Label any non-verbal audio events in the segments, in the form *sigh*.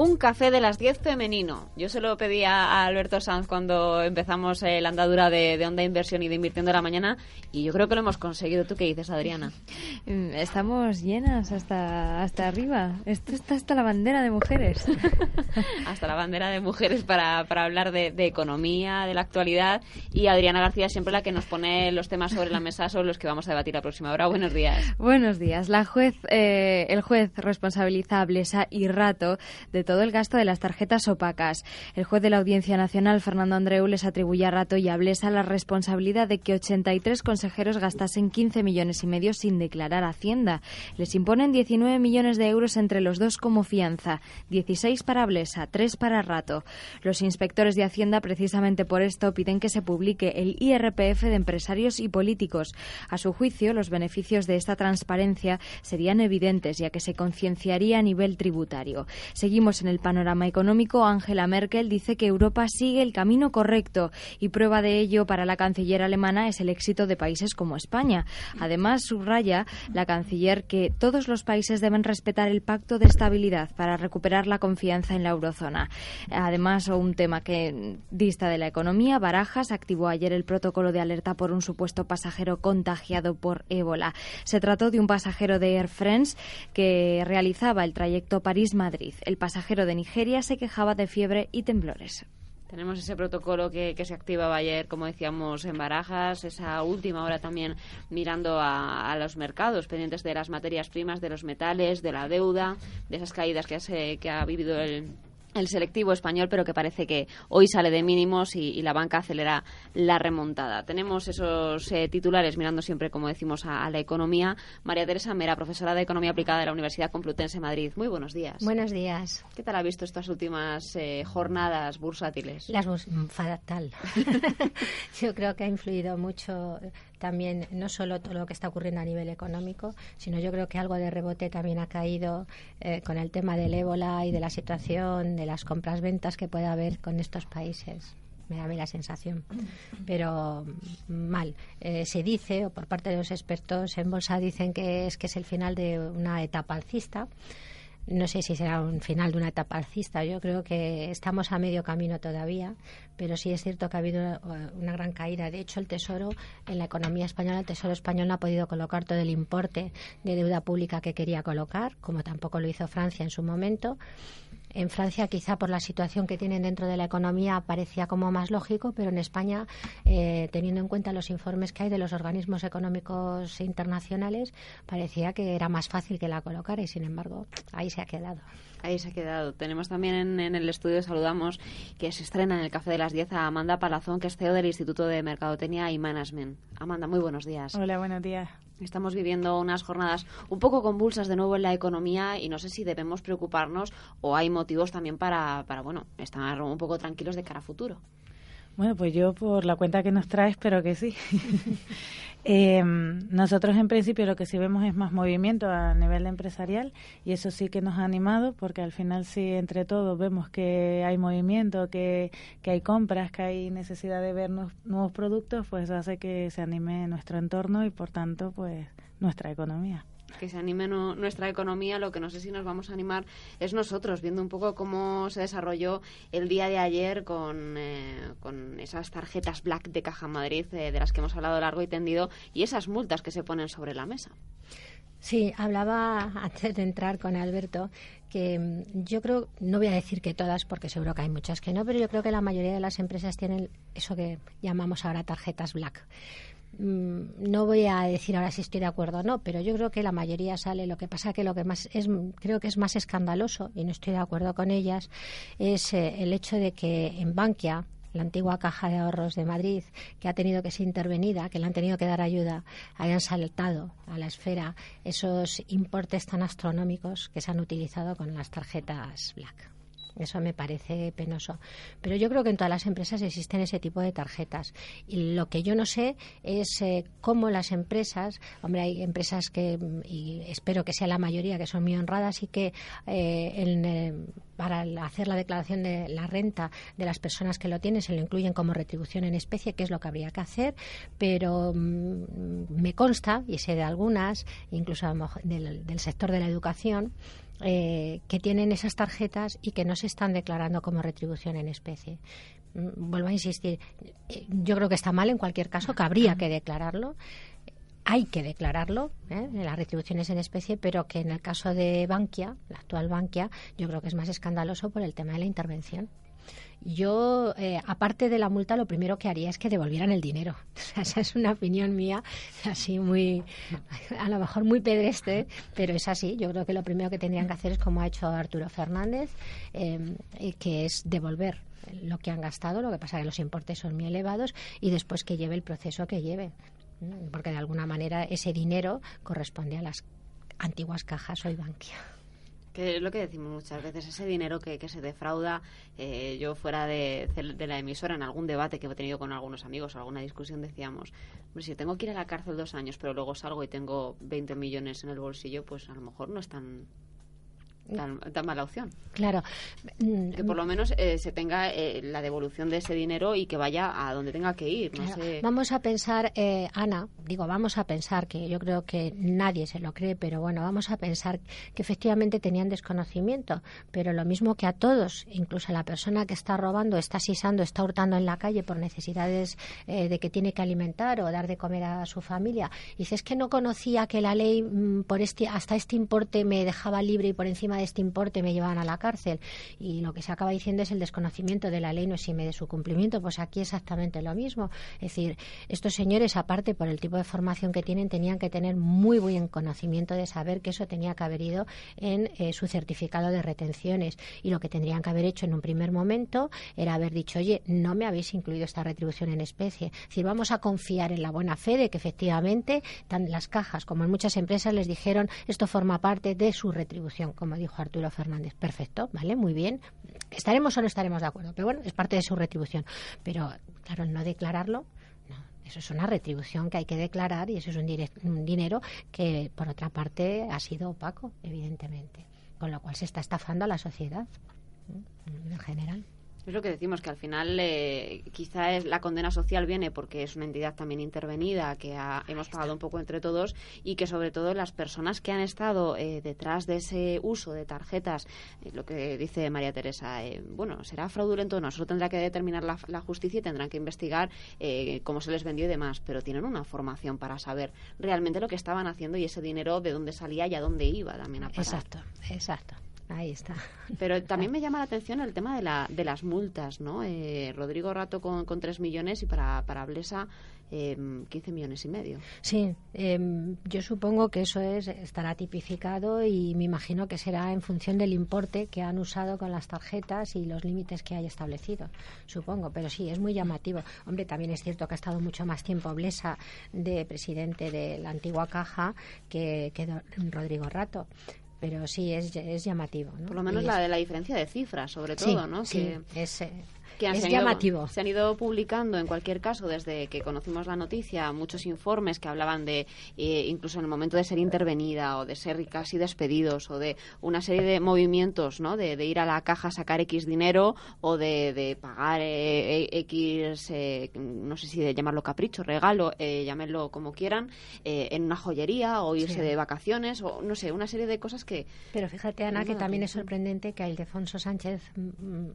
Un café de las 10 femenino. Yo se lo pedí a Alberto Sanz cuando empezamos la andadura de, de, Onda Inversión y de Invirtiendo la Mañana y yo creo que lo hemos conseguido. ¿Tú qué dices, Adriana? *laughs* Mm, estamos llenas hasta, hasta arriba. Esto está hasta la bandera de mujeres. *laughs* hasta la bandera de mujeres para, para hablar de, de, economía, de la actualidad y Adriana García siempre la que nos pone los temas sobre la mesa sobre los que vamos a debatir la próxima hora. Buenos días. Buenos días. La juez, eh, el juez responsabiliza a Blesa y Rato de todo el gasto de las tarjetas opacas. El juez de la Audiencia Nacional, Fernando Andreu, les atribuye a Rato y a Blesa la responsabilidad de que 83 consejeros gastasen 15 millones y medio sin declarar Hacienda. Les imponen 19 millones de euros entre los dos como fianza, 16 para Blesa, 3 para Rato. Los inspectores de Hacienda, precisamente por esto, piden que se publique el IRPF de empresarios y políticos. A su juicio, los beneficios de esta transparencia serían evidentes, ya que se concienciaría a nivel tributario. Seguimos en el panorama económico, Angela Merkel dice que Europa sigue el camino correcto y prueba de ello para la canciller alemana es el éxito de países como España. Además, subraya la canciller que todos los países deben respetar el pacto de estabilidad para recuperar la confianza en la eurozona. Además, un tema que dista de la economía, Barajas activó ayer el protocolo de alerta por un supuesto pasajero contagiado por ébola. Se trató de un pasajero de Air France que realizaba el trayecto París-Madrid. El pasajero de Nigeria se quejaba de fiebre y temblores. Tenemos ese protocolo que, que, se activaba ayer, como decíamos, en Barajas, esa última hora también mirando a, a, los mercados, pendientes de las materias primas, de los metales, de la deuda, de esas caídas que, hace, que ha vivido el, el selectivo español, pero que parece que hoy sale de mínimos y, y la banca acelera la remontada. Tenemos esos eh, titulares mirando siempre, como decimos, a, a, la economía. María Teresa Mera, profesora de Economía Aplicada de la Universidad Complutense de Madrid. Muy buenos días. Buenos días. ¿Qué tal ha visto estas últimas eh, jornadas bursátiles? Las burs fatal. *laughs* Yo creo que ha influido mucho también no solo todo lo que está ocurriendo a nivel económico, sino yo creo que algo de rebote también ha caído eh, con el tema del ébola y de la situación de las compras-ventas que puede haber con estos países me da a la sensación. Pero mal. Eh, se dice, o por parte de los expertos en bolsa dicen que es que es el final de una etapa alcista. No sé si será un final de una etapa alcista. Yo creo que estamos a medio camino todavía, pero sí es cierto que ha habido una gran caída. De hecho, el Tesoro, en la economía española, el Tesoro español no ha podido colocar todo el importe de deuda pública que quería colocar, como tampoco lo hizo Francia en su momento. En Francia, quizá por la situación que tienen dentro de la economía, parecía como más lógico, pero en España, eh, teniendo en cuenta los informes que hay de los organismos económicos internacionales, parecía que era más fácil que la colocara y, sin embargo, ahí se ha quedado. Ahí se ha quedado. Tenemos también en, en, el estudio, saludamos, que se estrena en el Café de las 10 a Amanda Palazón, que es CEO del Instituto de Mercadotecnia y Management. Amanda, muy buenos días. Hola, buenos días. Estamos viviendo unas jornadas un poco convulsas de nuevo en la economía y no sé si debemos preocuparnos o hay motivos también para, para bueno, estar un poco tranquilos de cara a futuro. Bueno, pues yo por la cuenta que nos traes, espero que sí. *laughs* eh, nosotros en principio lo que sí vemos es más movimiento a nivel empresarial y eso sí que nos ha animado porque al final sí entre todos vemos que hay movimiento, que, que hay compras, que hay necesidad de ver nuevos, productos, pues hace que se anime nuestro entorno y por tanto pues nuestra economía que se anime nuestra economía, lo que no sé si nos vamos a animar es nosotros, viendo un poco cómo se desarrolló el día de ayer con, eh, con esas tarjetas Black de Caja Madrid, eh, de las que hemos hablado largo y tendido, y esas multas que se ponen sobre la mesa. Sí, hablaba antes de entrar con Alberto que yo creo, no voy a decir que todas, porque seguro que hay muchas que no, pero yo creo que la mayoría de las empresas tienen eso que llamamos ahora tarjetas black mm, no voy a decir ahora si estoy de acuerdo o no, pero yo creo que la mayoría sale. Lo que pasa que lo que más es, creo que es más escandaloso, y no estoy de acuerdo con ellas, es eh, el hecho de que en Bankia, la antigua Caja de Ahorros de Madrid, que ha tenido que ser intervenida, que le han tenido que dar ayuda, hayan saltado a la esfera esos importes tan astronómicos que se han utilizado con las tarjetas Black. Eso me parece penoso. Pero yo creo que en todas las empresas existen ese tipo de tarjetas. Y lo que yo no sé es eh, cómo las empresas, hombre, hay empresas que, y espero que sea la mayoría, que son muy honradas y que eh, eh, para hacer la declaración de la renta de las personas que lo tienen se lo incluyen como retribución en especie, que es lo que habría que hacer. Pero mm, me consta, y sé de algunas, incluso del sector de la educación, eh, que tienen esas tarjetas y que no se están declarando como retribución en especie. Mm, vuelvo a insistir, eh, yo creo que está mal en cualquier caso, que habría que declararlo. Hay que declararlo, ¿eh? las retribuciones en especie, pero que en el caso de Bankia, la actual Bankia, yo creo que es más escandaloso por el tema de la intervención. Yo, eh, aparte de la multa, lo primero que haría es que devolvieran el dinero. *laughs* esa es una opinión mía, así muy, a lo mejor muy pedestre, pero es así. Yo creo que lo primero que tendrían que hacer es como ha hecho Arturo Fernández, eh, que es devolver lo que han gastado, lo que pasa que los importes son muy elevados y después que lleve el proceso que lleve, porque de alguna manera ese dinero corresponde a las antiguas cajas hoy Bankia que es lo que decimos muchas veces, ese dinero que, que se defrauda, eh, yo fuera de, de, la emisora, en algún debate que he tenido con algunos amigos, alguna discusión, decíamos, si tengo que ir a la cárcel dos años, pero luego salgo y tengo 20 millones en el bolsillo, pues a lo mejor no es tan, tan, mala opción. Claro. Que por lo menos eh, se tenga eh, la devolución de ese dinero y que vaya a donde tenga que ir. Vamos a pensar, eh, Ana, digo, vamos a pensar que yo creo que nadie se lo cree, pero bueno, vamos a pensar que efectivamente tenían desconocimiento, pero lo mismo que a todos, incluso a la persona que está robando, está sisando, está hurtando en la calle por necesidades de que tiene que alimentar o dar de comer a su familia. Y dices que no conocía que la ley mm, por este, hasta este importe me dejaba libre y por encima este importe me llevaban a la cárcel. Y lo que se acaba diciendo es el desconocimiento de la ley no exime de su cumplimiento. Pues aquí exactamente lo mismo. Es decir, estos señores, aparte por el tipo de formación que tienen, tenían que tener muy buen conocimiento de saber que eso tenía que haber ido en eh, su certificado de retenciones. Y lo que tendrían que haber hecho en un primer momento era haber dicho, oye, no me habéis incluido esta retribución en especie. Es decir, vamos a confiar en la buena fe de que efectivamente, tanto las cajas como en muchas empresas les dijeron, esto forma parte de su retribución, como dijo Arturo Fernández. Perfecto, ¿vale? Muy bien. Estaremos o no estaremos de acuerdo, pero bueno, es parte de su retribución. Pero, claro, no declararlo, no, eso es una retribución que hay que declarar y eso es un dinero que, por otra parte, ha sido opaco, evidentemente. Con lo cual se está estafando a la sociedad en general. Es lo que decimos, que al final eh, quizá es, la condena social viene porque es una entidad también intervenida que hemos pagado un poco entre todos y que sobre todo las personas que han estado eh, detrás de ese uso de tarjetas, eh, lo que dice María Teresa, bueno, será fraudulento o no, eso tendrá que determinar la, la justicia y tendrán que investigar cómo se les vendió y demás, pero tienen una formación para saber realmente lo que estaban haciendo y ese dinero de dónde salía y a dónde iba también a parar. Exacto, exacto. Ahí está. Pero también me llama la atención el tema de, la, de las multas, ¿no? Eh, Rodrigo Rato con, con 3 millones y para, para Blesa eh, em, 15 millones y medio. Sí, em, yo supongo que eso es estará tipificado y me imagino que será en función del importe que han usado con las tarjetas y los límites que hay establecido, supongo. Pero sí, es muy llamativo. Hombre, también es cierto que ha estado mucho más tiempo Blesa de presidente de la antigua caja que, que Rodrigo Rato pero sí es, es llamativo. ¿no? Por lo menos la de la diferencia de cifras, sobre todo, ¿no? Sí, es, que es se llamativo. se han ido publicando, en cualquier caso, desde que conocimos la noticia, muchos informes que hablaban de, eh, incluso en el momento de ser intervenida o de ser casi despedidos o de una serie de movimientos, ¿no? De, ir a la caja a sacar X dinero o de, pagar eh, eh, X, no sé si de llamarlo capricho, regalo, llámenlo como quieran, en una joyería o irse de vacaciones o no sé, una serie de cosas que... Pero fíjate, Ana, que también es sorprendente que a Ildefonso Sánchez mm, mm,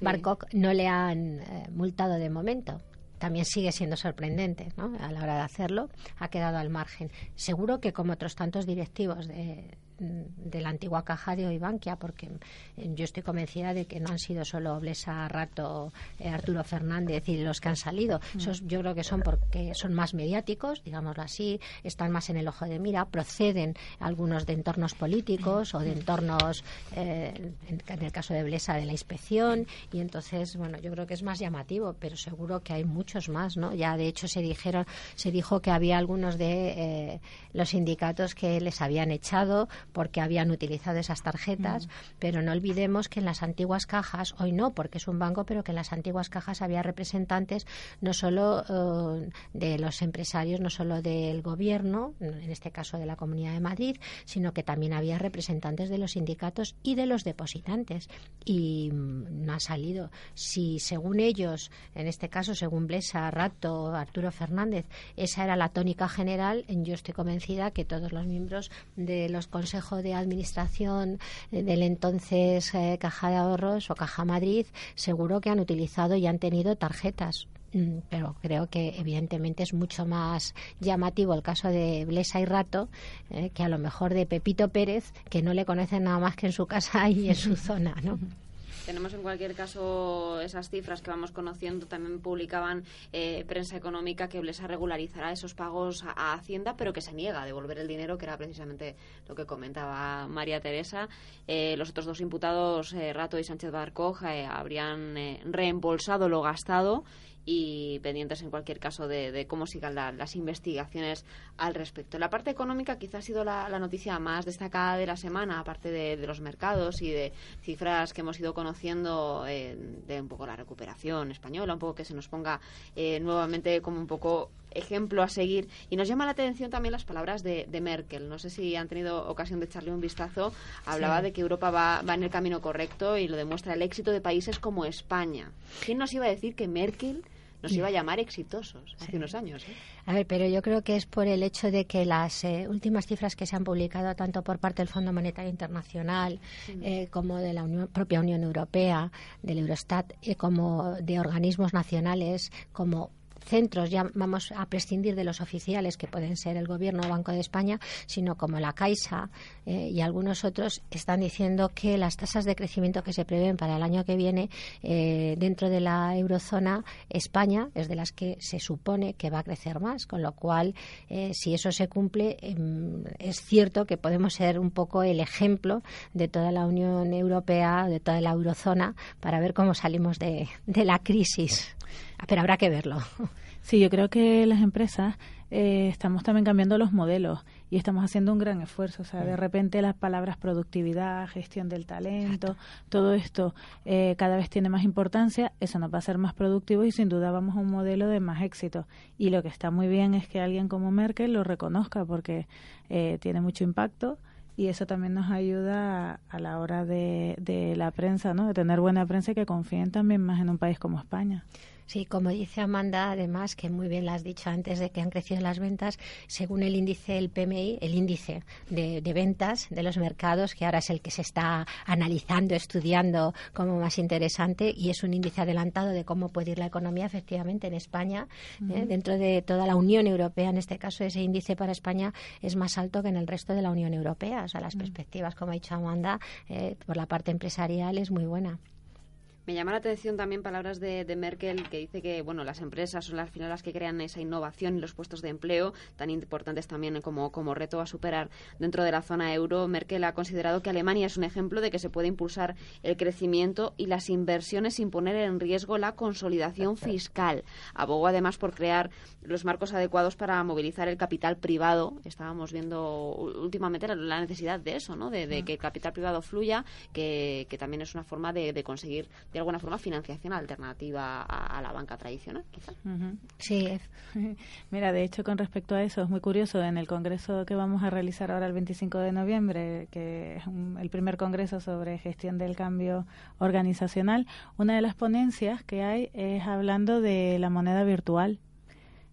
Barco, no le han eh, multado de momento. También sigue siendo sorprendente ¿no? a la hora de hacerlo. Ha quedado al margen. Seguro que como otros tantos directivos de, de la antigua caja de Oibankia, porque eh, yo estoy convencida de que no han sido solo Blesa Rato, eh, Arturo Fernández y los que han salido. Mm. Esos yo creo que son porque son más mediáticos, digámoslo así, están más en el ojo de mira, proceden algunos de entornos políticos o de entornos, eh, en, el caso de Blesa, de la inspección, y entonces, bueno, yo creo que es más llamativo, pero seguro que hay muchos más, ¿no? Ya de hecho se dijeron, se dijo que había algunos de los sindicatos que les habían echado porque habían utilizado esas tarjetas, mm. pero no olvidemos que en las antiguas cajas, hoy no, porque es un banco, pero que en las antiguas cajas había representantes no solo eh, de los empresarios, no solo del gobierno, en este caso de la Comunidad de Madrid, sino que también había representantes de los sindicatos y de los depositantes. Y mm, no ha salido. Si según ellos, en este caso según Blesa, Rato, Arturo Fernández, esa era la tónica general, yo estoy convencida que todos los miembros de los consejos de Administración eh, del entonces eh, Caja de Ahorros o Caja Madrid, seguro que han utilizado y han tenido tarjetas mm, pero creo que evidentemente es mucho más llamativo el caso de Blesa y Rato eh, que a lo mejor de Pepito Pérez, que no le conocen nada más que en su casa y en su zona, ¿no? Tenemos en cualquier caso esas cifras que vamos conociendo. También publicaban eh, prensa económica que Blesa regularizará esos pagos a, Hacienda, pero que se niega a devolver el dinero, que era precisamente lo que comentaba María Teresa. Eh, los otros dos imputados, eh, Rato y Sánchez Barcoja, habrían reembolsado lo gastado y pendientes en cualquier caso de, cómo sigan las investigaciones al respecto. La parte económica quizá ha sido la, noticia más destacada de la semana, aparte de, los mercados y de cifras que hemos ido conociendo eh, de un poco la recuperación española, un poco que se nos ponga eh, nuevamente como un poco ejemplo a seguir. Y nos llama la atención también las palabras de, Merkel. No sé si han tenido ocasión de echarle un vistazo. Hablaba de que Europa va, va en el camino correcto y lo demuestra el éxito de países como España. ¿Quién nos iba a decir que Merkel nos iba a *laughs* llamar exitosos hace unos años. ¿eh? A ver, pero yo creo que es por el hecho de que las eh, últimas cifras que se han publicado tanto por parte del Fondo Monetario Internacional eh, como de la propia Unión Europea, del Eurostat, como de organismos nacionales como centros, ya vamos a prescindir de los oficiales que pueden ser el Gobierno o Banco de España, sino como la Caixa eh, y algunos otros están diciendo que las tasas de crecimiento que se prevén para el año que viene eh, dentro de la eurozona, España es de las que se supone que va a crecer más, con lo cual, eh, si eso se cumple, em, es cierto que podemos ser un poco el ejemplo de toda la Unión Europea, de toda la eurozona, para ver cómo salimos de, de la crisis. Pero habrá que verlo. Sí, yo creo que las empresas eh, estamos también cambiando los modelos y estamos haciendo un gran esfuerzo. O sea, de repente las palabras productividad, gestión del talento, todo esto eh, cada vez tiene más importancia. Eso nos va a ser más productivo y sin duda vamos a un modelo de más éxito. Y lo que está muy bien es que alguien como Merkel lo reconozca porque eh, tiene mucho impacto y eso también nos ayuda a, la hora de, de, la prensa, ¿no? De tener buena prensa y que confíen también más en un país como España. Sí, como dice Amanda, además, que muy bien lo has dicho antes de que han crecido las ventas, según el índice, el PMI, el índice de, ventas de los mercados, que ahora es el que se está analizando, estudiando como más interesante, y es un índice adelantado de cómo puede ir la economía, efectivamente, en España, ¿eh? dentro de toda la Unión Europea, en este caso, ese índice para España es más alto que en el resto de la Unión Europea. O sea, las perspectivas, como ha dicho Amanda, eh, por la parte empresarial es muy buena. Me llama la atención también palabras de, Merkel que dice que bueno las empresas son las final las que crean esa innovación y los puestos de empleo tan importantes también como, como reto a superar dentro de la zona euro. Merkel ha considerado que Alemania es un ejemplo de que se puede impulsar el crecimiento y las inversiones sin poner en riesgo la consolidación fiscal. Abogó además por crear los marcos adecuados para movilizar el capital privado. Estábamos viendo últimamente la necesidad de eso, ¿no? de, que el capital privado fluya, que, también es una forma de, de conseguir de alguna forma financiación alternativa a, la banca tradicional, quizás. Sí. *laughs* Mira, de hecho, con respecto a eso, es muy curioso, en el congreso que vamos a realizar ahora el 25 de noviembre, que es el primer congreso sobre gestión del cambio organizacional, una de las ponencias que hay es hablando de la moneda virtual.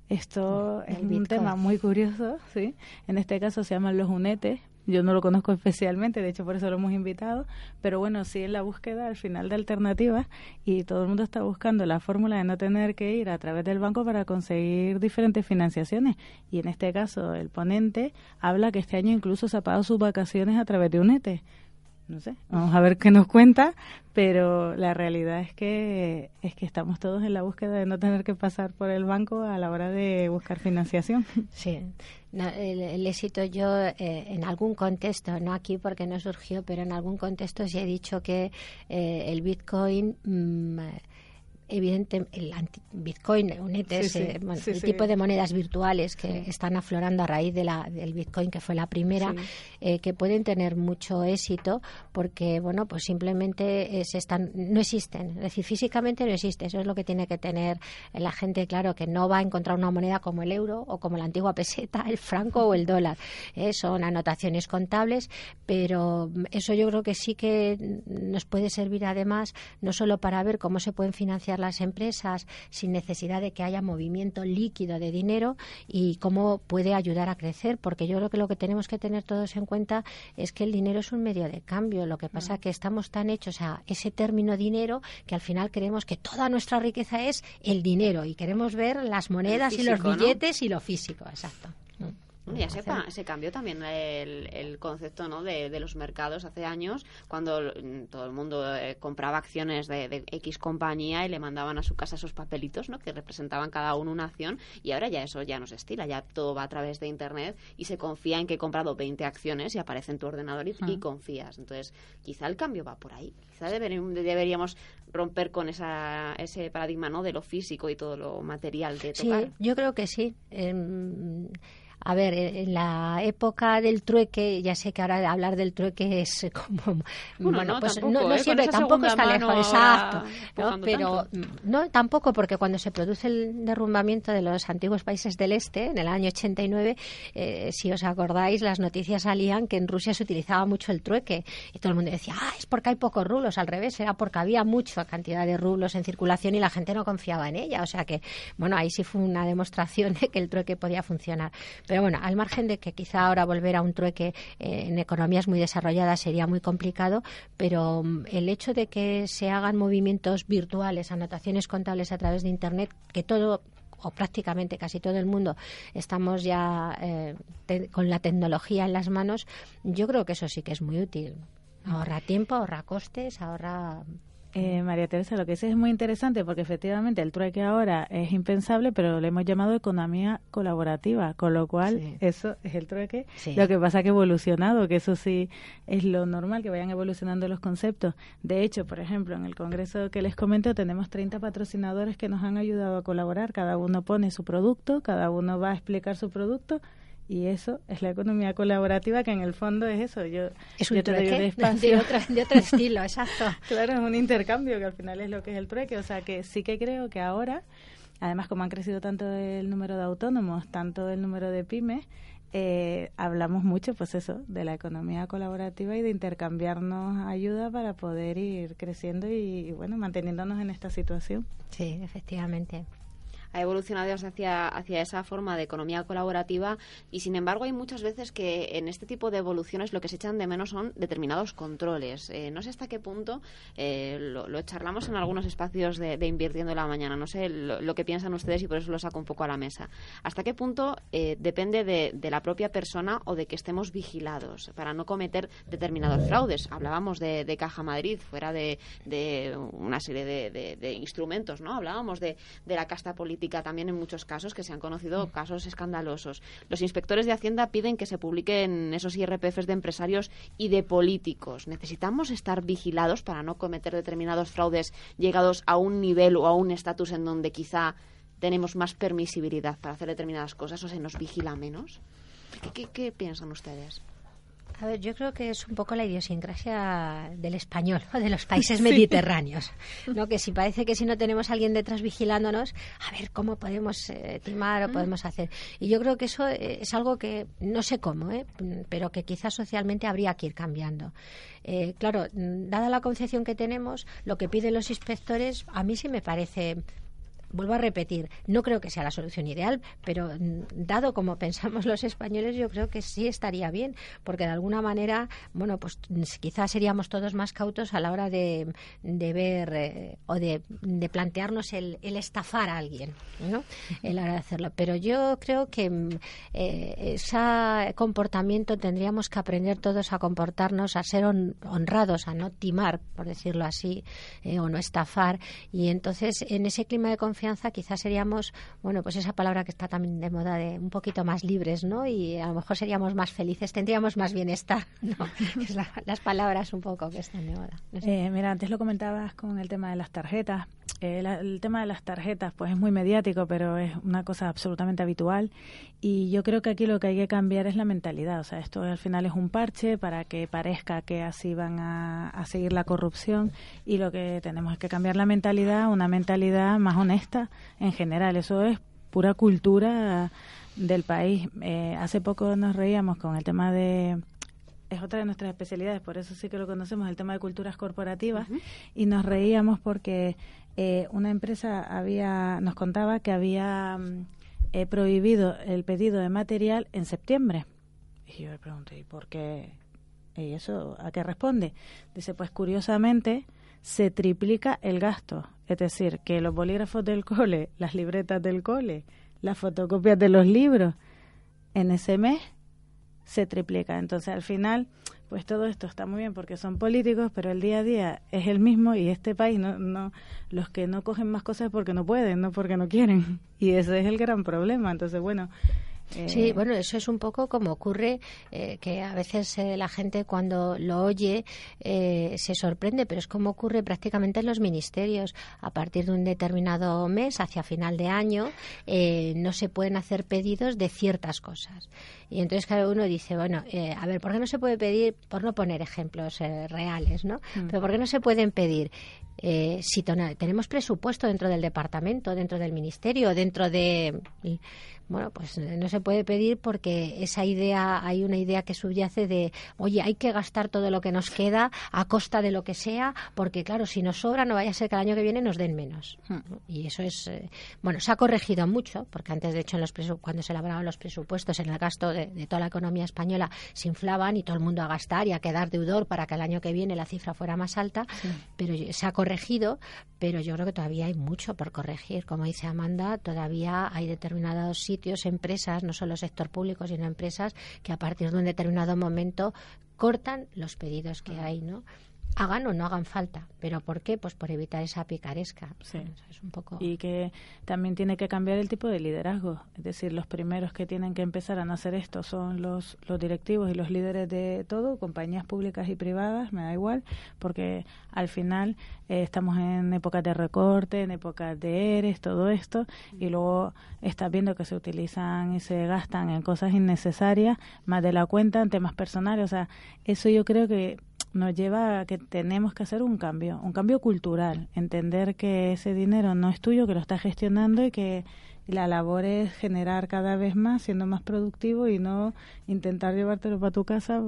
Esto es un tema muy curioso, *laughs* ¿sí? En este caso se llaman los UNETES, yo no lo conozco *laughs* especialmente, de hecho por eso lo hemos invitado, pero bueno, sí en la búsqueda al final de alternativas y todo el mundo está buscando la fórmula de no tener que ir a través del banco para conseguir diferentes financiaciones. Y en este caso el ponente habla que este año incluso se ha pagado sus vacaciones a través de un ETE no sé, vamos a ver qué nos cuenta, pero la realidad es que es que estamos todos en la búsqueda de no tener que pasar por el banco a la hora de buscar financiación. *laughs* Sí, el, éxito yo eh, en algún contexto, no aquí porque no surgió, pero en algún contexto sí he dicho que eh, el Bitcoin mm, evidente el Bitcoin, un ETS, el tipo de monedas virtuales que están aflorando a raíz de la, del Bitcoin, que fue la primera, eh, que pueden tener mucho éxito porque, bueno, pues simplemente eh, se están, no existen. Es decir, físicamente no existe. Eso es lo que tiene que tener la gente claro, que no va a encontrar una moneda como el euro o como la antigua peseta, el franco o el dólar. Eh, son anotaciones contables, pero eso yo creo que sí que nos puede servir además no solo para ver cómo se pueden financiar las empresas sin necesidad de que haya movimiento líquido de dinero y cómo puede ayudar a crecer, porque yo creo que lo que tenemos que tener todos en cuenta es que el dinero es un medio de cambio. Lo que pasa es que estamos tan hechos a ese término dinero que al final creemos que toda nuestra riqueza es el dinero y queremos ver las monedas y los billetes y lo físico. Exacto. Mm ya sepa, se cambió también el, el concepto ¿no? de, de, los mercados hace años, cuando todo el mundo eh, compraba acciones de, de, X compañía y le mandaban a su casa esos papelitos ¿no? que representaban cada uno una acción, y ahora ya eso ya no se estila, ya todo va a través de Internet y se confía en que he comprado 20 acciones y aparece en tu ordenador y, y confías. Entonces, quizá el cambio va por ahí. Quizá deberíamos romper con esa, ese paradigma ¿no? de lo físico y todo lo material de tocar. Sí, yo creo que sí. Eh, a ver, en la época del trueque, ya sé que ahora hablar del trueque es *laughs* como. Bueno, no, pues tampoco, no, ¿eh? siempre, tampoco está lejos, exacto. Pero no, tampoco, porque cuando se produce el derrumbamiento de los antiguos países del este, en el año 89, eh, si os acordáis, las noticias salían que en Rusia se utilizaba mucho el trueque. Y todo el mundo decía, ah, es porque hay pocos rublos. Al revés, era porque había mucha cantidad de rublos en circulación y la gente no confiaba en ella. O sea que, bueno, ahí sí fue una demostración *laughs* de que el trueque podía funcionar. Pero bueno, al margen de que quizá ahora volver a un trueque eh, en economías muy desarrolladas sería muy complicado, pero mm, el hecho de que se hagan movimientos virtuales, anotaciones contables a través de Internet, que todo o prácticamente casi todo el mundo estamos ya eh, con la tecnología en las manos, yo creo que eso sí que es muy útil. Ahorra tiempo, ahorra costes, ahorra eh, María Teresa, lo que dices es muy interesante porque efectivamente el trueque ahora es impensable, pero le hemos llamado economía colaborativa, con lo cual eso es el trueque. Lo que pasa que ha evolucionado, que eso sí es lo normal, que vayan evolucionando los conceptos. De hecho, por ejemplo, en el congreso que les comento tenemos 30 patrocinadores que nos han ayudado a colaborar. Cada uno pone su producto, cada uno va a explicar su producto y eso es la economía colaborativa, que en el fondo es eso. Yo, es un yo te *laughs* de, otro, de otro estilo, *laughs* exacto. claro, es un intercambio, que al final es lo que es el trueque. O sea, que sí que creo que ahora, además como han crecido tanto el número de autónomos, tanto el número de pymes, eh, hablamos mucho, pues eso, de la economía colaborativa y de intercambiarnos ayuda para poder ir creciendo y, y bueno, manteniéndonos en esta situación. Sí, efectivamente ha evolucionado hacia, hacia esa forma de economía colaborativa y sin embargo hay muchas veces que en este tipo de evoluciones lo que se echan de menos son determinados controles. Eh, no sé hasta qué punto, eh, lo, charlamos en algunos espacios de, Invirtiendo la Mañana, no sé lo, que piensan ustedes y por eso lo saco un poco a la mesa. ¿Hasta qué punto eh, depende de, la propia persona o de que estemos vigilados para no cometer determinados fraudes? Hablábamos de, Caja Madrid, fuera de, una serie de, instrumentos, ¿no? Hablábamos de la casta política también en muchos casos, que se han conocido mm. casos escandalosos. Los inspectores de Hacienda piden que se publiquen esos IRPFs de empresarios y de políticos. Necesitamos estar vigilados para no cometer determinados fraudes llegados a un nivel o a un estatus en donde quizá tenemos más permisibilidad para hacer determinadas cosas o se nos vigila menos. qué piensan ustedes? A ver, yo creo que es un poco la idiosincrasia del español o de los países *laughs* mediterráneos, ¿no? Que si parece que si no tenemos a alguien detrás vigilándonos, a ver cómo podemos eh, timar o podemos hacer. Y yo creo que eso eh, es algo que no sé cómo, ¿eh? pero que quizás socialmente habría que ir cambiando. Eh, claro, dada la concepción que tenemos, lo que piden los inspectores a mí sí me parece vuelvo a repetir, no creo que sea la solución ideal, pero mm, dado como *laughs* pensamos los españoles, yo creo que sí estaría bien, porque de alguna manera, bueno, pues quizás seríamos todos más cautos a la hora de, ver eh, o de, plantearnos el, estafar a alguien, ¿no? El hora de hacerlo. Pero yo creo que mm, eh, ese comportamiento tendríamos que aprender todos a comportarnos, a ser honrados, a no timar, por decirlo así, eh, o no estafar. Y entonces, en ese clima de confianza, quizás seríamos, bueno, pues esa palabra que está también de moda, de un poquito más libres, ¿no? Y a lo mejor seríamos más felices, tendríamos más bienestar, *laughs* ¿no? es las palabras un poco que están de moda. Eh, mira, antes lo comentabas con el tema de las tarjetas. Eh, el tema de las tarjetas, pues es muy mediático, pero es una cosa absolutamente habitual. Y yo creo que aquí lo que hay que cambiar es la mentalidad. O sea, esto al final es un parche para que parezca que así van a, a seguir la corrupción. Y lo que tenemos es que cambiar la mentalidad, una mentalidad más honesta en general. Eso es pura cultura del país. Eh, hace poco nos reíamos con el tema de es otra de nuestras especialidades, por eso sí que lo conocemos, el tema de culturas corporativas, y nos reíamos porque eh, una empresa había nos contaba que había mm, eh, prohibido el pedido de material en septiembre. Y yo le pregunté, ¿y por qué? ¿Y eso a qué responde? Dice, pues curiosamente se triplica el gasto. Es decir, que los bolígrafos del cole, las libretas del cole, las fotocopias de los libros, en ese mes se triplica. Entonces, al final, pues todo esto está muy bien porque son políticos, pero el día a día es el mismo y este país no, no los que no cogen más cosas porque no pueden, no porque no quieren. *laughs* Y ese es el gran problema. Entonces, bueno, Sí, eh, bueno, eso es un poco como ocurre eh, que a veces eh, la gente cuando lo oye se sorprende, pero es como ocurre prácticamente en los ministerios. A partir de un determinado mes, hacia final de año, no se pueden hacer pedidos de ciertas cosas. Y entonces cada uno dice, bueno, a ver, ¿por qué no se puede pedir, por no poner ejemplos reales, ¿no? Mm. Pero ¿por qué no se pueden pedir si tenemos presupuesto dentro del departamento, dentro del ministerio, dentro de bueno, pues eh, no se puede pedir porque esa idea, hay una idea que subyace de, oye, hay que gastar todo lo que nos queda a costa de lo que sea, porque claro, si nos sobra no vaya a ser que el año que viene nos den menos. Hmm. Y eso es, eh, bueno, se ha corregido mucho, porque antes de hecho en los cuando se elaboraban los presupuestos en el gasto de, toda la economía española se inflaban y todo el mundo a gastar y a quedar deudor para que el año que viene la cifra fuera más alta, pero se ha corregido, pero yo creo que todavía hay mucho por corregir. Como dice Amanda, todavía hay determinados sitios, empresas, no solo sector público, sino empresas que a partir de un determinado momento cortan los pedidos que hay, ¿no? Hagan o no hagan falta. ¿Pero por qué? Pues por evitar esa picaresca. Sí. es un poco... Y que también tiene que cambiar el tipo de liderazgo. Es decir, los primeros que tienen que empezar a hacer esto son los, los directivos y los líderes de todo, compañías públicas y privadas, me da igual, porque al final eh, estamos en épocas de recorte, en épocas de ERES, todo esto, y luego estás viendo que se utilizan y se gastan en cosas innecesarias, más de la cuenta, en temas personales. O sea, eso yo creo que nos lleva a que tenemos que hacer un cambio, un cambio cultural, entender que ese dinero no es tuyo, que lo estás gestionando y que la labor es generar cada vez más, siendo más productivo y no intentar llevártelo para tu casa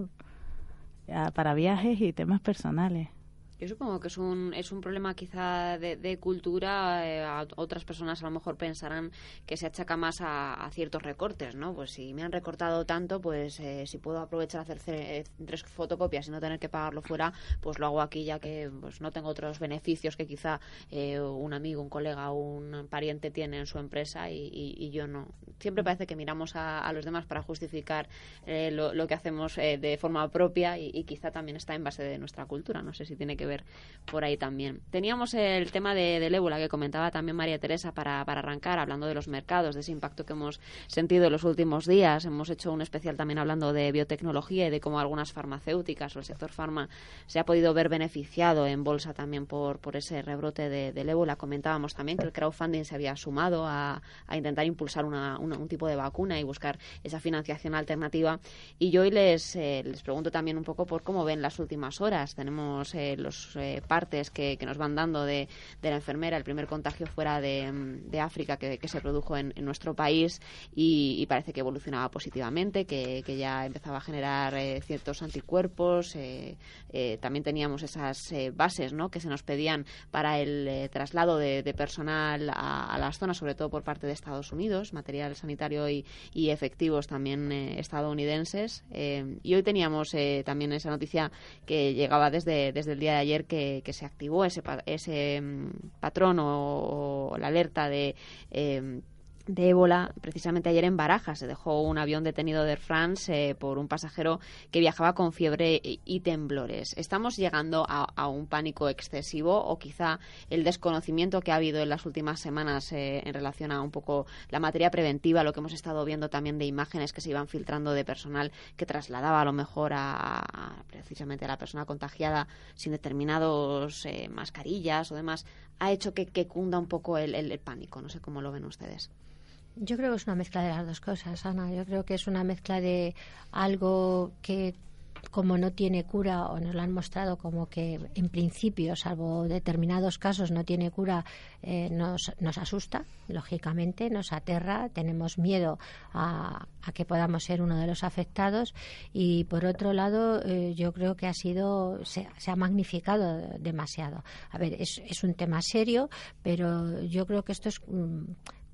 para viajes y temas personales. Yo supongo que es un, es un problema quizá de, cultura. Eh, otras personas a lo mejor pensarán que se achaca más a, ciertos recortes, ¿no? Pues si me han recortado tanto, pues eh, si puedo aprovechar hacer eh, tres fotocopias y no tener que pagarlo fuera, pues lo hago aquí ya que pues no tengo otros beneficios que quizá un amigo, un colega o un pariente tiene en su empresa y, yo no. Siempre parece que miramos a, los demás para justificar lo, que hacemos de forma propia y, y quizá también está en base de nuestra cultura. No sé si tiene que ver por ahí también. Teníamos el tema de, del ébola que comentaba también María Teresa para, para arrancar, hablando de los mercados, de ese impacto que hemos sentido en los últimos días. Hemos hecho un especial también hablando de biotecnología y de cómo algunas farmacéuticas o el sector farma se ha podido ver beneficiado en bolsa también por, por ese rebrote de, del ébola. Comentábamos también que el crowdfunding se había sumado a, a intentar impulsar una, un tipo de vacuna y buscar esa financiación alternativa. Y yo hoy les, eh, les pregunto también un poco por cómo ven las últimas horas. Tenemos eh, los eh, partes que, nos van dando de, la enfermera, el primer contagio fuera de, de África que, se produjo en, nuestro país y, parece que evolucionaba positivamente, que, ya empezaba a generar eh, ciertos anticuerpos. Eh, también teníamos esas bases ¿no? que se nos pedían para el traslado de, personal a, las zonas, sobre todo por parte de Estados Unidos, material sanitario y, efectivos también estadounidenses. y hoy teníamos también esa noticia que llegaba desde, desde el día de ayer que, se activó ese, ese mm, patrón o, la alerta de eh, de ébola. Precisamente ayer en Barajas se dejó un avión detenido de Air France eh, por un pasajero que viajaba con fiebre y, temblores. ¿Estamos llegando a, un pánico excesivo o quizá el desconocimiento que ha habido en las últimas semanas eh, en relación a un poco la materia preventiva, lo que hemos estado viendo también de imágenes que se iban filtrando de personal que trasladaba a lo mejor a, precisamente a la persona contagiada sin determinados eh, mascarillas o demás, ha hecho que, cunda un poco el pánico? No sé cómo lo ven ustedes. Yo creo que es una mezcla de las dos cosas, Ana. Yo creo que es una mezcla de algo que como no tiene cura o nos lo han mostrado como que en principio, salvo determinados casos, no tiene cura, eh, nos, nos asusta, lógicamente, nos aterra, tenemos miedo a, que podamos ser uno de los afectados y por otro lado eh, yo creo que ha sido, se, ha magnificado demasiado. A ver, es, es un tema serio, pero yo creo que esto es... Mm,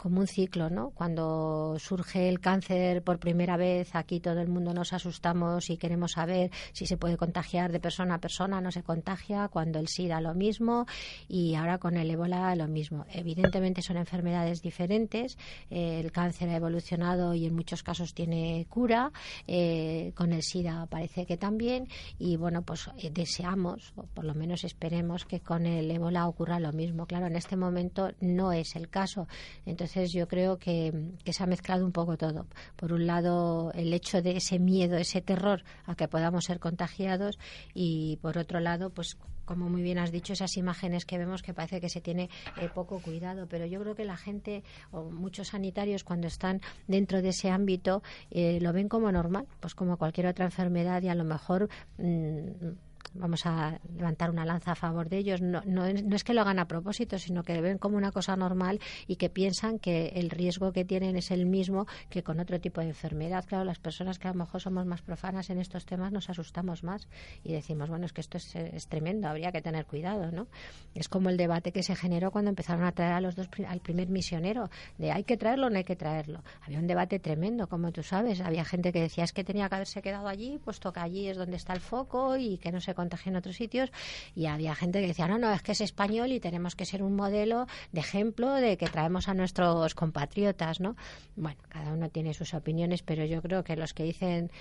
como un ciclo, ¿no? Cuando surge el cáncer por primera vez, aquí todo el mundo nos asustamos y queremos saber si se puede contagiar de persona a persona, no se contagia, cuando el SIDA lo mismo y ahora con el ébola lo mismo. Evidentemente son enfermedades diferentes, eh, el cáncer ha evolucionado y en muchos casos tiene cura, eh, con el SIDA parece que también y bueno, pues eh, deseamos, o por lo menos esperemos que con el ébola ocurra lo mismo. Claro, en este momento no es el caso. Entonces, entonces yo creo que, se ha mezclado un poco todo. Por un lado, el hecho de ese miedo, ese terror a que podamos ser contagiados y por otro lado, pues como muy bien has dicho, esas imágenes que vemos que parece que se tiene eh, poco cuidado, pero yo creo que la gente o muchos sanitarios cuando están dentro de ese ámbito eh, lo ven como normal, pues como cualquier otra enfermedad y a lo mejor mm, vamos a levantar una lanza a favor de ellos. No, no, es que lo hagan a propósito, sino que ven como una cosa normal y que piensan que el riesgo que tienen es el mismo que con otro tipo de enfermedad. Claro, las personas que a lo mejor somos más profanas en estos temas nos asustamos más y decimos, bueno, es que esto es, es tremendo, habría que tener cuidado, ¿no? Es como el debate que se generó cuando empezaron a traer a los dos al primer misionero, de hay que traerlo o no hay que traerlo. Había un debate tremendo, como tú sabes. Había gente que decía es que tenía que haberse quedado allí, puesto que allí es donde está el foco y que no se contagio en otros sitios y había gente que decía, no, no, es que es español y tenemos que ser un modelo de ejemplo de que traemos a nuestros compatriotas, ¿no? Bueno, cada uno tiene sus opiniones, pero yo creo que los que dicen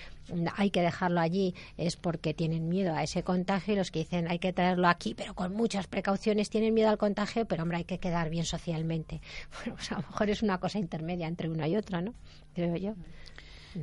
hay que dejarlo allí es porque tienen miedo a ese contagio y los que dicen hay que traerlo aquí, pero con muchas precauciones tienen miedo al contagio, pero hombre, hay que quedar bien socialmente. *laughs* Bueno, pues a lo mejor es una cosa intermedia entre uno y otro, ¿no? Creo yo.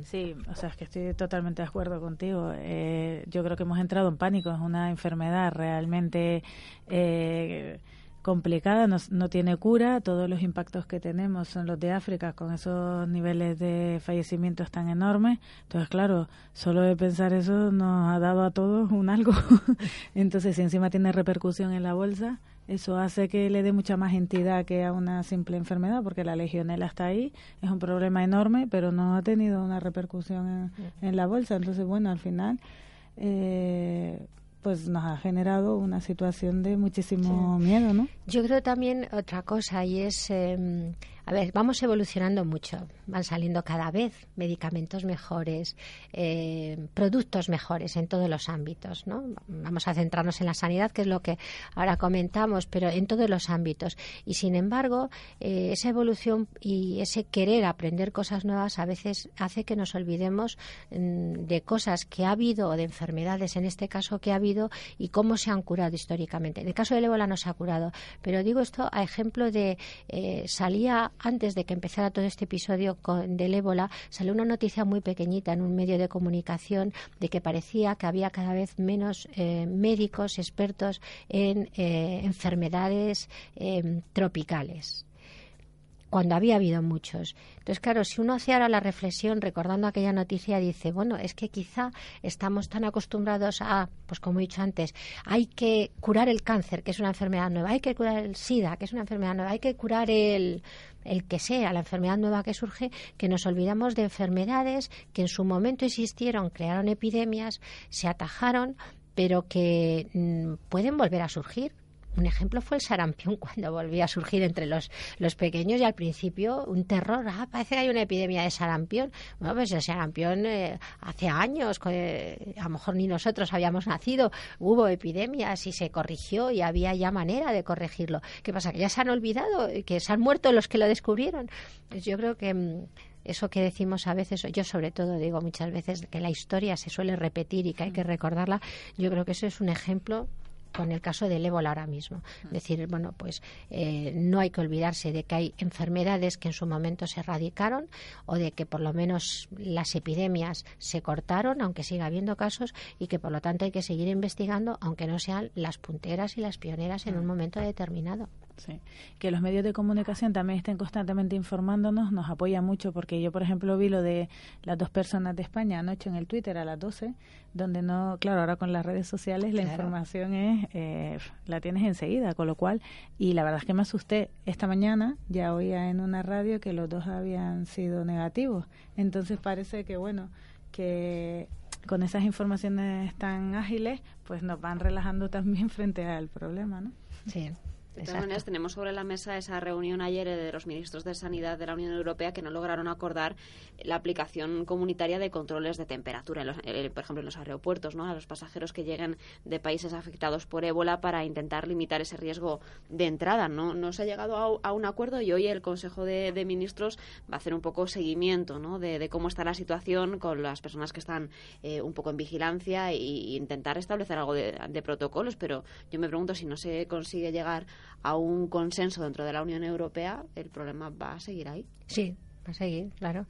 Sí, o sea, es que estoy totalmente de acuerdo contigo. Eh, yo creo que hemos entrado en pánico. Es una enfermedad realmente eh, complicada, no, no, tiene cura. Todos los impactos que tenemos son los de África, con esos niveles de fallecimientos tan enormes. Entonces, claro, solo de pensar eso nos ha dado a todos un algo. *laughs* Entonces, si encima tiene repercusión en la bolsa, eso hace que le dé mucha más entidad que a una simple enfermedad, porque la legionela está ahí, es un problema enorme, pero no ha tenido una repercusión en, la bolsa. Entonces, bueno, al final, eh, pues nos ha generado una situación de muchísimo miedo, ¿no? Yo creo también otra cosa y es em, a ver, vamos evolucionando mucho, van saliendo cada vez medicamentos mejores, eh, productos mejores en todos los ámbitos, ¿no? Vamos a centrarnos en la sanidad, que es lo que ahora comentamos, pero en todos los ámbitos. Y sin embargo, eh, esa evolución y ese querer aprender cosas nuevas a veces hace que nos olvidemos mm, de cosas que ha habido o de enfermedades, en este caso que ha habido, y cómo se han curado históricamente. En el caso del ébola no se ha curado, pero digo esto a ejemplo de eh, salía antes de que empezara todo este episodio con, del ébola, salió una noticia muy pequeñita en un medio de comunicación de que parecía que había cada vez menos eh, médicos expertos en eh, enfermedades eh, tropicales cuando había habido muchos. Entonces, claro, si uno hace ahora la reflexión recordando aquella noticia, dice, bueno, es que quizá estamos tan acostumbrados a, pues como he dicho antes, hay que curar el cáncer, que es una enfermedad nueva, hay que curar el SIDA, que es una enfermedad nueva, hay que curar el, el que sea, la enfermedad nueva que surge, que nos olvidamos de enfermedades que en su momento existieron, crearon epidemias, se atajaron, pero que mm, pueden volver a surgir un ejemplo fue el sarampión *laughs* cuando volvió a surgir entre los, los pequeños y al principio un terror. Ah, parece que hay una epidemia de sarampión. Bueno, pues el sarampión eh, hace años, eh, a lo mejor ni nosotros habíamos nacido, hubo epidemias y se corrigió y había ya manera de corregirlo. ¿Qué pasa? ¿Que ya se han olvidado? ¿Que se han muerto los que lo descubrieron? Pues yo creo que mm, eso que decimos a veces, yo sobre todo digo muchas veces que la historia se suele repetir y que hay que recordarla, yo creo que eso es un ejemplo con el caso del ébola ahora mismo. Es decir, bueno, pues eh, no hay que olvidarse de que hay enfermedades que en su momento se erradicaron o de que por lo menos las epidemias se cortaron, aunque siga habiendo casos, y que por lo tanto hay que seguir investigando, aunque no sean las punteras y las pioneras en un momento determinado. Sí. Que los medios de comunicación también estén constantemente informándonos nos apoya mucho porque yo, por ejemplo, vi lo de las dos personas de España anoche en el Twitter a las 12, donde no, claro, ahora con las redes sociales la información es, eh, la tienes enseguida, con lo cual, y la verdad es que me asusté. Esta mañana ya oía en una radio que los dos habían sido negativos. Entonces parece que, bueno, que con esas informaciones tan ágiles, pues nos van relajando también *laughs* frente al problema, ¿no? Sí. De todas maneras, tenemos sobre la mesa esa reunión ayer de los ministros de Sanidad de la Unión Europea que no lograron acordar la aplicación comunitaria de controles de temperatura, eh, por ejemplo, en los aeropuertos, ¿no? a los pasajeros que lleguen de países afectados por ébola para intentar limitar ese riesgo de entrada. No, no se ha llegado a, un acuerdo y hoy el Consejo de, Ministros va a hacer un poco seguimiento ¿no? de, cómo está la situación con las personas que están eh, un poco en vigilancia e, intentar establecer algo de, de protocolos. Pero yo me pregunto si no se consigue llegar a un consenso dentro de la Unión Europea, el problema va a seguir ahí. Sí, va a seguir, claro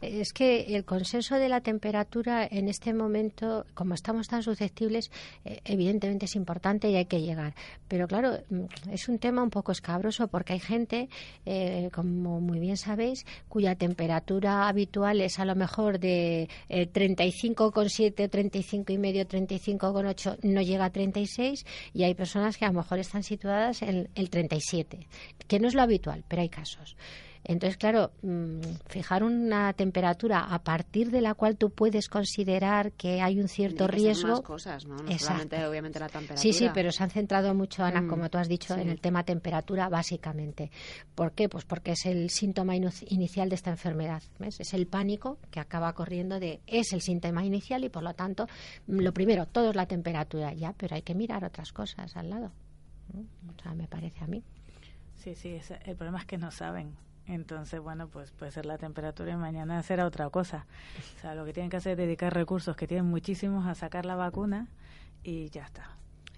es que el consenso de la temperatura en este momento, como estamos tan susceptibles, eh, evidentemente es importante y hay que llegar. Pero claro, mm, es un tema un poco escabroso porque hay gente, eh, como muy bien sabéis, cuya temperatura habitual es a lo mejor de eh, 35,7, 35 y medio, 35,8, no llega a 36 y hay personas que a lo mejor están situadas en el 37, que no es lo habitual, pero hay casos. Entonces, claro, mm, fijar una temperatura a partir de la cual tú puedes considerar que hay un cierto riesgo. cosas, ¿no? solamente, obviamente, la temperatura. Sí, sí, pero se han centrado mucho, Ana, mm, como tú has dicho, en el tema temperatura, básicamente. ¿Por qué? Pues porque es el síntoma inicial de esta enfermedad. ¿ves? Es el pánico que acaba corriendo de. Es el síntoma inicial y, por lo tanto, mm, lo primero, todo es la temperatura, ya, pero hay que mirar otras cosas al lado. O sea, me parece a mí. Sí, sí, el problema es que no saben. Entonces, bueno, pues puede ser la temperatura y mañana será otra cosa. O sea, lo que tienen que hacer es dedicar recursos, que tienen muchísimos, a sacar la vacuna y ya está.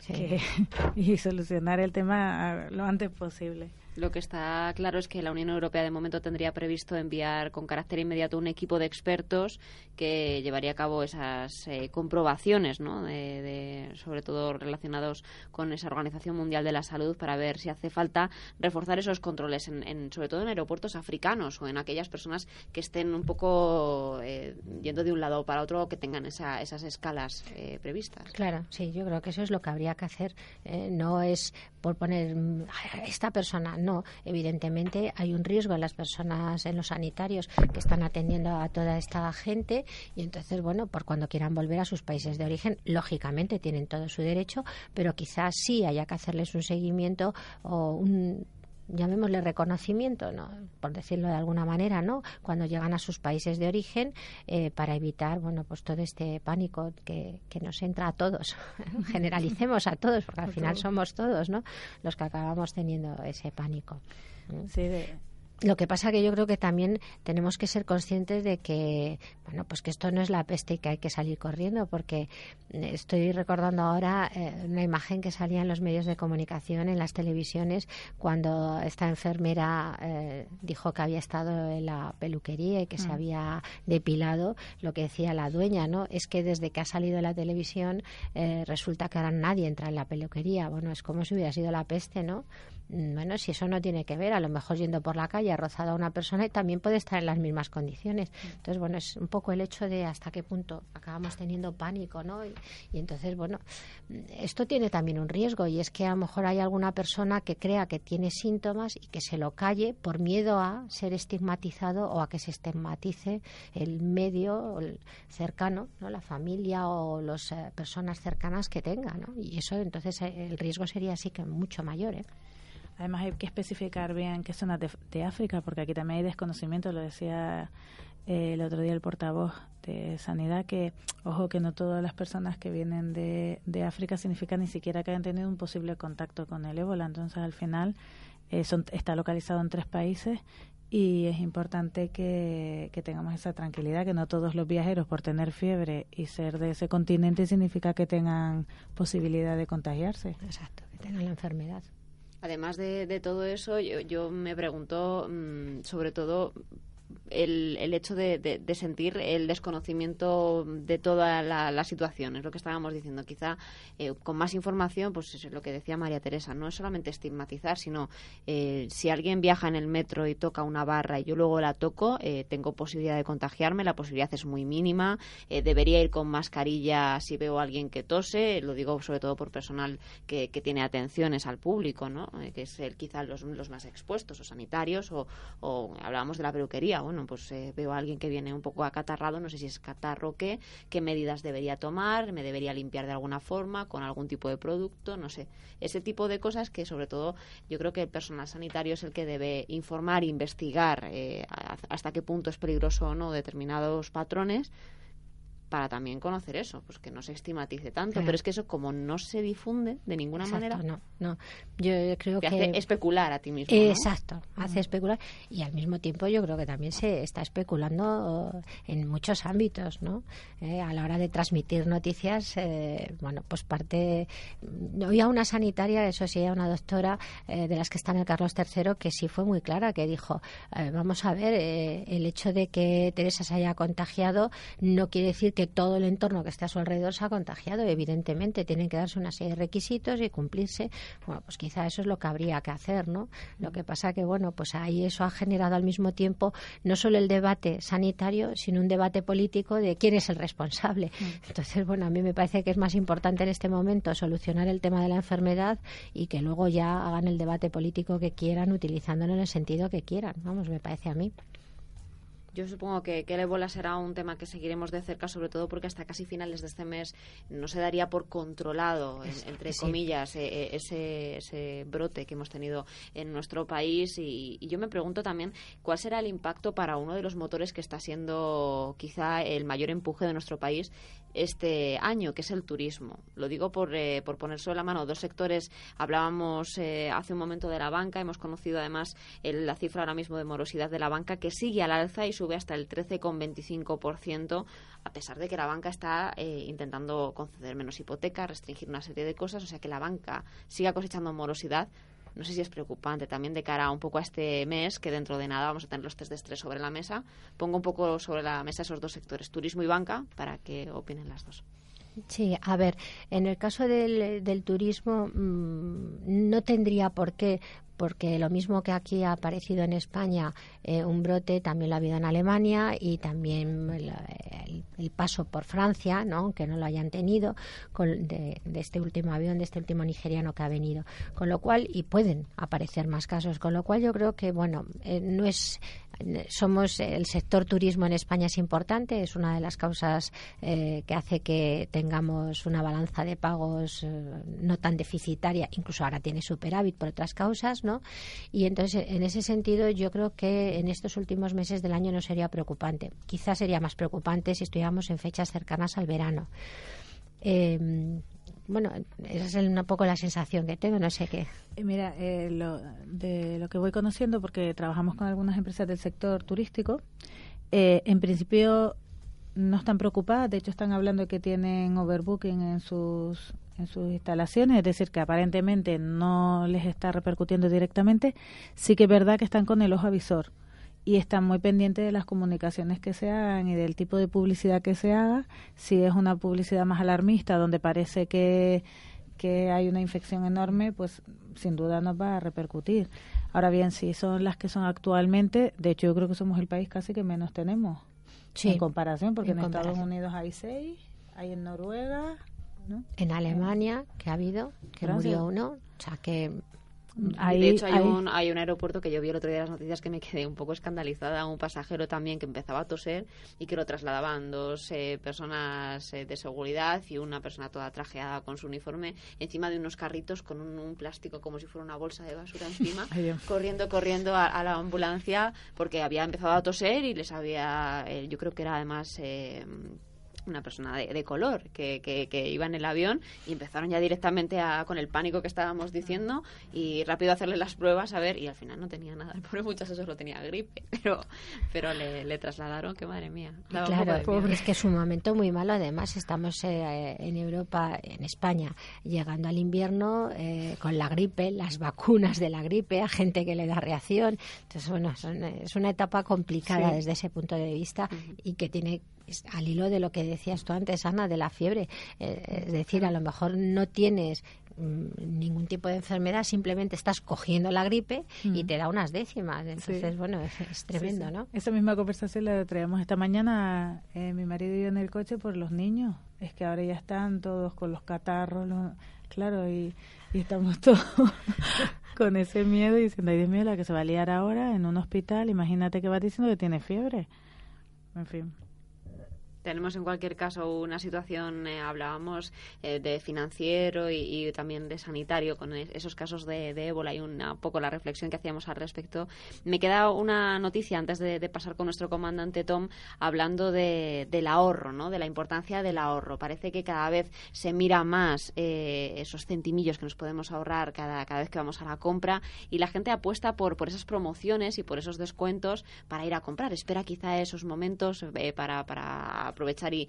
*laughs* y solucionar el tema lo antes posible. Lo que está claro es que la Unión Europea de momento tendría previsto enviar con carácter inmediato un equipo de expertos que llevaría a cabo esas eh, comprobaciones, ¿no? De, sobre todo relacionados con esa Organización Mundial de la Salud, para ver si hace falta reforzar esos controles, en, sobre todo en aeropuertos africanos o en aquellas personas que estén un poco eh, yendo de un lado para otro, que tengan esas escalas eh, previstas. Claro, sí, yo creo que eso es lo que habría que hacer. no es por poner mm, esta persona no, evidentemente hay un riesgo en las personas, en los sanitarios que están atendiendo a toda esta gente y entonces, bueno, por cuando quieran volver a sus países de origen, lógicamente tienen todo su derecho, pero quizás sí haya que hacerles un seguimiento o un llamémosle reconocimiento, ¿no? por decirlo de alguna manera, ¿no? cuando llegan a sus países de origen eh, para evitar bueno, pues todo este pánico que, que nos entra a todos. *laughs* Generalicemos a todos, porque al final somos todos ¿no? los que acabamos teniendo ese pánico. Sí, Lo que pasa que yo creo que también tenemos que ser conscientes de que bueno, pues que esto no es la peste y que hay que salir corriendo, porque eh, estoy recordando ahora eh, una imagen que salía en los medios de comunicación, en las televisiones, cuando esta enfermera eh, dijo que había estado en la peluquería y que se mm. había depilado. Lo que decía la dueña, ¿no? Es que desde que ha salido la televisión resulta que ahora nadie entra en la peluquería. Bueno, es como si hubiera sido la peste, ¿no? Mm, bueno, si eso no tiene que ver, a lo mejor yendo por la calle ha rozado a una persona y también puede estar en las mismas condiciones. Entonces, bueno, es un poco el hecho de hasta qué punto acabamos teniendo pánico, ¿no? Y, entonces, bueno, esto tiene también un riesgo y es que a lo mejor hay alguna persona que crea que tiene síntomas y que se lo calle por miedo a ser estigmatizado o a que se estigmatice el medio cercano, ¿no? La familia o las eh, personas cercanas que tenga, ¿no? Y eso, entonces, eh, el riesgo sería así que mucho mayor, ¿eh? Además hay que especificar bien qué zonas de, África, porque aquí también hay desconocimiento, lo decía eh, el otro día el portavoz de Sanidad, que, ojo, que no todas las personas que vienen de, África significa ni siquiera que hayan tenido un posible contacto con el ébola. Entonces, al final, eh, está localizado en tres países y es importante que, que, tengamos esa tranquilidad, que no todos los viajeros por tener fiebre y ser de ese continente significa que tengan posibilidad de contagiarse. Exacto, que tengan la enfermedad. Además de, de todo eso, yo, yo me pregunto mm, sobre todo el, el hecho de, sentir el desconocimiento de toda la, situación, es lo que estábamos diciendo. Quizá eh, con más información, pues es lo que decía María Teresa, no es solamente estigmatizar, sino eh, si alguien viaja en el metro y toca una barra y yo luego la toco, eh, tengo posibilidad de contagiarme, la posibilidad es muy mínima, debería ir con mascarilla si veo a alguien que tose, lo digo sobre todo por personal que, tiene atenciones al público, ¿no? que es el, quizá los, los más expuestos, o sanitarios, o, o hablábamos de la peluquería, bueno, pues eh, veo a alguien que viene un poco acatarrado, no sé si es catarro o qué, qué medidas debería tomar, me debería limpiar de alguna forma, con algún tipo de producto, no sé. Ese tipo de cosas que sobre todo yo creo que el personal sanitario es el que debe informar, investigar eh, hasta qué punto es peligroso o no determinados patrones para también conocer eso, pues que no se estigmatice tanto. Pero es que eso, como no se difunde de ninguna manera. No, no. Yo creo que. hace especular a ti mismo. Exacto, hace especular. Y al mismo tiempo, yo creo que también se está especulando en muchos ámbitos, ¿no? Eh, a la hora de transmitir noticias, eh, bueno, pues parte. Había una sanitaria, eso sí, una doctora eh, de las que está en el Carlos III, que sí fue muy clara, que dijo: vamos a ver, el hecho de que Teresa se haya contagiado no quiere decir que todo el entorno que esté a su alrededor se ha contagiado. Evidentemente, tienen que darse una serie de requisitos y cumplirse. Bueno, pues quizá eso es lo que habría que hacer, ¿no? Lo que pasa que, bueno, pues ahí eso ha generado al mismo tiempo no solo el debate sanitario, sino un debate político de quién es el responsable. Mm. Entonces, bueno, a mí me parece que es más importante en este momento solucionar el tema de la enfermedad y que luego ya hagan el debate político que quieran, utilizándolo en el sentido que quieran. Vamos, me parece a mí. Yo supongo que, que, el ébola será un tema que seguiremos de cerca, sobre todo porque hasta casi finales de este mes no se daría por controlado, entre comillas, e, e, ese, ese, brote que hemos tenido en nuestro país. Y, yo me pregunto también cuál será el impacto para uno de los motores que está siendo quizá el mayor empuje de nuestro país este año, que es el turismo. Lo digo por, eh, por poner sobre la mano dos sectores. Hablábamos eh, hace un momento de la banca, hemos conocido además la cifra ahora mismo de morosidad de la banca que sigue al alza y sube hasta el 13,25%, a pesar de que la banca está eh, intentando conceder menos hipotecas, restringir una serie de cosas, o sea que la banca siga cosechando morosidad no sé si es preocupante también de cara un poco a este mes, que dentro de nada vamos a tener los test de estrés sobre la mesa. Pongo un poco sobre la mesa esos dos sectores, turismo y banca, para que opinen las dos. Sí, a ver, en el caso del, del turismo mm, no tendría por qué, porque lo mismo que aquí ha aparecido en España eh, un brote, también lo ha habido en Alemania y también el, paso por Francia, ¿no? aunque no lo hayan tenido, con, de, este último avión, de este último nigeriano que ha venido. Con lo cual, y pueden aparecer más casos, con lo cual yo creo que, bueno, eh, no es somos el sector turismo en España es importante, es una de las causas eh, que hace que tengamos una balanza de pagos no tan deficitaria, incluso ahora tiene superávit por otras causas, y entonces, en ese sentido, yo creo que en estos últimos meses del año no sería preocupante. Quizás sería más preocupante si estuviéramos en fechas cercanas al verano. Em, bueno, esa es un poco la sensación que tengo, no sé qué. Eh, mira, eh, de lo que voy conociendo, porque trabajamos con algunas empresas del sector turístico, eh, en principio no están preocupadas, de hecho están hablando de que tienen overbooking en sus en sus instalaciones, es decir, que aparentemente no les está repercutiendo directamente, sí que es verdad que están con el ojo avisor y están muy pendientes de las comunicaciones que se hagan y del tipo de publicidad que se haga. Si es una publicidad más alarmista, donde parece que, que hay una infección enorme, pues sin duda nos va a repercutir. Ahora bien, si son las que son actualmente, de hecho yo creo que somos el país casi que menos tenemos en comparación, porque en, Estados Unidos hay seis, hay en Noruega, en Alemania, que ha habido, que murió uno, o sea que de hecho, hay, Un, hay un aeropuerto que yo vi el otro día las noticias que me quedé un poco escandalizada. Un pasajero también que empezaba a toser y que lo trasladaban dos eh, personas eh, de seguridad y una persona toda trajeada con su uniforme encima de unos carritos con un, plástico como si fuera una bolsa de basura encima, *laughs* corriendo, corriendo a, la ambulancia porque había empezado a toser y les había, eh, yo creo que era además una persona de, color que, que, iba en el avión y empezaron ya directamente a, con el pánico que estábamos diciendo y rápido hacerle las pruebas a ver y al final no tenía nada. El pobre muchacho solo tenía gripe, *laughs* pero, pero le, trasladaron que madre mía. Claro, es que es un momento muy malo. Además, estamos eh, en Europa, en España, llegando al invierno eh, con la gripe, las vacunas de la gripe, a gente que le da reacción. Entonces, bueno, es una etapa complicada desde ese punto de vista y que tiene al hilo de lo que decías tú antes, Ana, de la fiebre. Eh, es decir, a lo mejor no tienes mm, ningún tipo de enfermedad, simplemente estás cogiendo la gripe y mm. te da unas décimas. Entonces, bueno, es, tremendo, ¿no? Esa misma conversación la traíamos esta mañana eh, mi marido y yo en el coche por los niños. Es que ahora ya están todos con los catarros, claro, y, estamos *laughs* todos con ese miedo y diciendo, ay Dios mío, la que se va a liar ahora en un hospital, imagínate que va diciendo que tiene fiebre. En fin tenemos en cualquier caso una situación, eh, hablábamos eh, de financiero y, también de sanitario con esos casos de, ébola y un poco la reflexión que hacíamos al respecto. Me queda una noticia antes de, pasar con nuestro comandante Tom hablando del ahorro, ¿no? de la importancia del ahorro. Parece que cada vez se mira más eh, esos centimillos que nos podemos ahorrar cada, cada vez que vamos a la compra y la gente apuesta por, por esas promociones y por esos descuentos para ir a comprar. Espera quizá esos momentos para, para aprovechar y,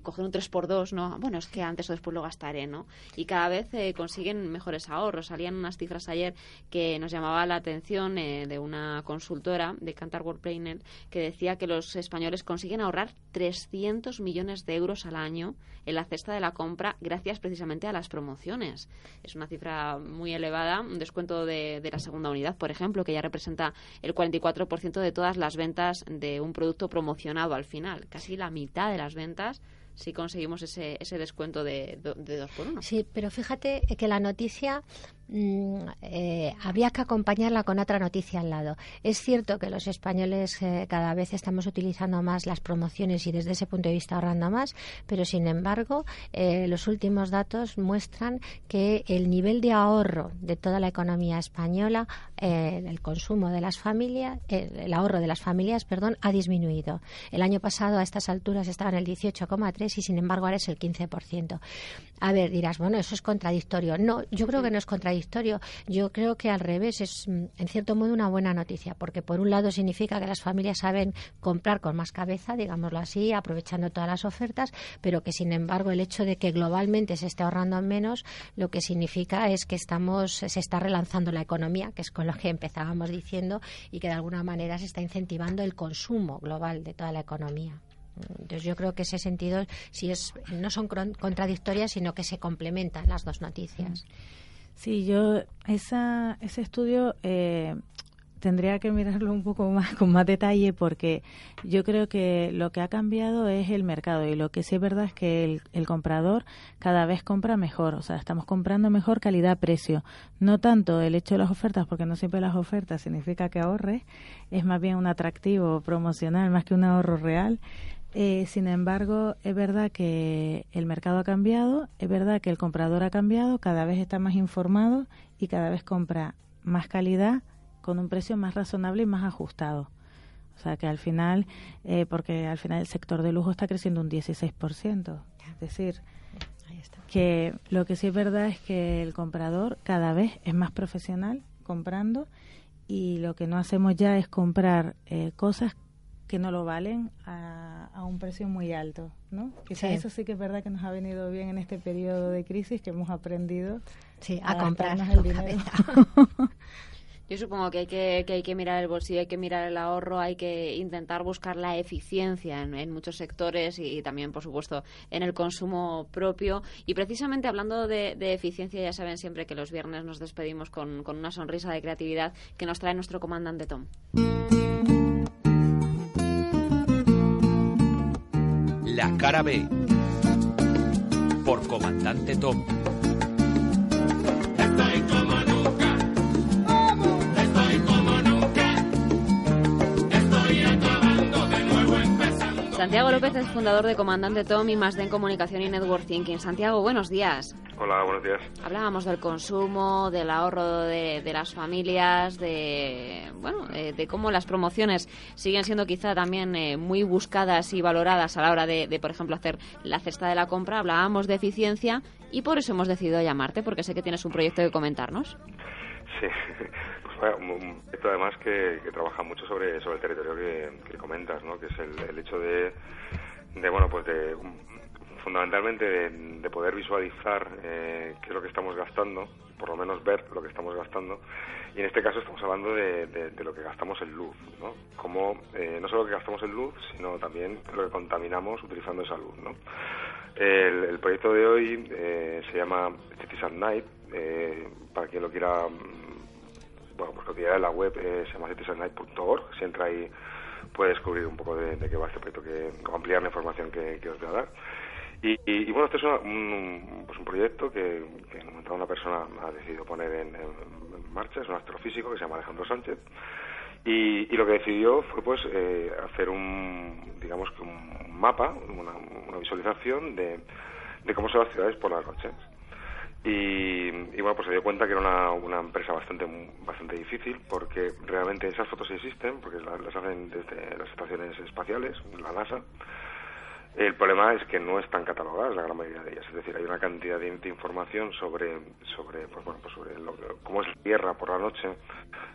coger un 3x2, ¿no? Bueno, es que antes o después lo gastaré, ¿no? Y cada vez eh, consiguen mejores ahorros. Salían unas cifras ayer que nos llamaba la atención eh, de una consultora de Cantar World Planner que decía que los españoles consiguen ahorrar 300 millones de euros al año en la cesta de la compra gracias precisamente a las promociones. Es una cifra muy elevada, un descuento de, de la segunda unidad, por ejemplo, que ya representa el 44% de todas las ventas de un producto promocionado al final, casi la mitad de las ventas si conseguimos ese, ese descuento de, de dos por uno. Sí, pero fíjate que la noticia Mm, eh, había que acompañarla con otra noticia al lado. Es cierto que los españoles eh, cada vez estamos utilizando más las promociones y desde ese punto de vista ahorrando más, pero sin embargo eh, los últimos datos muestran que el nivel de ahorro de toda la economía española, el consumo de las familias, el ahorro de las familias, perdón, ha disminuido. El año pasado a estas alturas estaba en el 18,3 y sin embargo ahora es el 15%. A ver, dirás, bueno, eso es contradictorio. No, yo creo que no es contradictorio yo creo que al revés es, mm, en cierto modo, una buena noticia, porque por un lado significa que las familias saben comprar con más cabeza, digámoslo así, aprovechando todas las ofertas, pero que sin embargo el hecho de que globalmente se esté ahorrando menos, lo que significa es que estamos, se está relanzando la economía, que es con lo que empezábamos diciendo, y que de alguna manera se está incentivando el consumo global de toda la economía. Entonces yo creo que ese sentido si es no son contradictorias, sino que se complementan las dos noticias. Sí, yo esa, ese estudio eh, tendría que mirarlo un poco más con más detalle porque yo creo que lo que ha cambiado es el mercado y lo que sí es verdad es que el, el comprador cada vez compra mejor, o sea, estamos comprando mejor calidad-precio. No tanto el hecho de las ofertas, porque no siempre las ofertas significa que ahorres, es más bien un atractivo promocional más que un ahorro real. Eh, sin embargo, es verdad que el mercado ha cambiado, es verdad que el comprador ha cambiado, cada vez está más informado y cada vez compra más calidad con un precio más razonable y más ajustado. O sea que al final, eh, porque al final el sector de lujo está creciendo un 16%. Es decir, que lo que sí es verdad es que el comprador cada vez es más profesional comprando y lo que no hacemos ya es comprar eh, cosas que no lo valen a, a, un precio muy alto, ¿no? Quizás eso sí que es verdad que nos ha venido bien en este periodo de crisis, que hemos aprendido sí, a, comprarnos el dinero. *laughs* Yo supongo que hay que, que hay que mirar el bolsillo, hay que mirar el ahorro, hay que intentar buscar la eficiencia en, muchos sectores y, también, por supuesto, en el consumo propio. Y precisamente hablando de, eficiencia, ya saben siempre que los viernes nos despedimos con, con una sonrisa de creatividad que nos trae nuestro comandante Tom. La cara B por comandante Tom. Santiago López es fundador de Comandante Tom y más de en Comunicación y Network Thinking. Santiago, buenos días. Hola, buenos días. Hablábamos del consumo, del ahorro de, las familias, de bueno, eh, de cómo las promociones siguen siendo quizá también eh, muy buscadas y valoradas a la hora de, por ejemplo, hacer la cesta de la compra. Hablábamos de eficiencia y por eso hemos decidido llamarte, porque sé que tienes un proyecto que comentarnos. Sí, *laughs* un proyecto además que, trabaja mucho sobre, sobre el territorio que, comentas, ¿no? que es el, hecho de, de, bueno, pues de fundamentalmente de, poder visualizar eh, qué es lo que estamos gastando, por lo menos ver lo que estamos gastando, y en este caso estamos hablando de, de, lo que gastamos en luz, ¿no? Como, eh, no solo lo que gastamos en luz, sino también lo que contaminamos utilizando esa luz, ¿no? El, proyecto de hoy eh, se llama Cities at Night, para quien lo quiera bueno, pues lo que ya en la web es llama Si entra ahí puede descubrir un poco de, qué va este proyecto, que ampliar la información que, os voy a dar. Y, bueno, este es un, pues un proyecto que, que en un una persona ha decidido poner en, marcha, es un astrofísico que se llama Alejandro Sánchez. Y, lo que decidió fue pues eh, hacer un, digamos que un mapa, una, una visualización de, de cómo son las ciudades por las noches. Y, bueno, pues se dio cuenta que era una, empresa bastante bastante difícil porque realmente esas fotos existen, porque las hacen desde las estaciones espaciales, la NASA, el problema es que no están catalogadas la gran mayoría de ellas, es decir, hay una cantidad de, información sobre sobre pues bueno, pues sobre cómo es la Tierra por la noche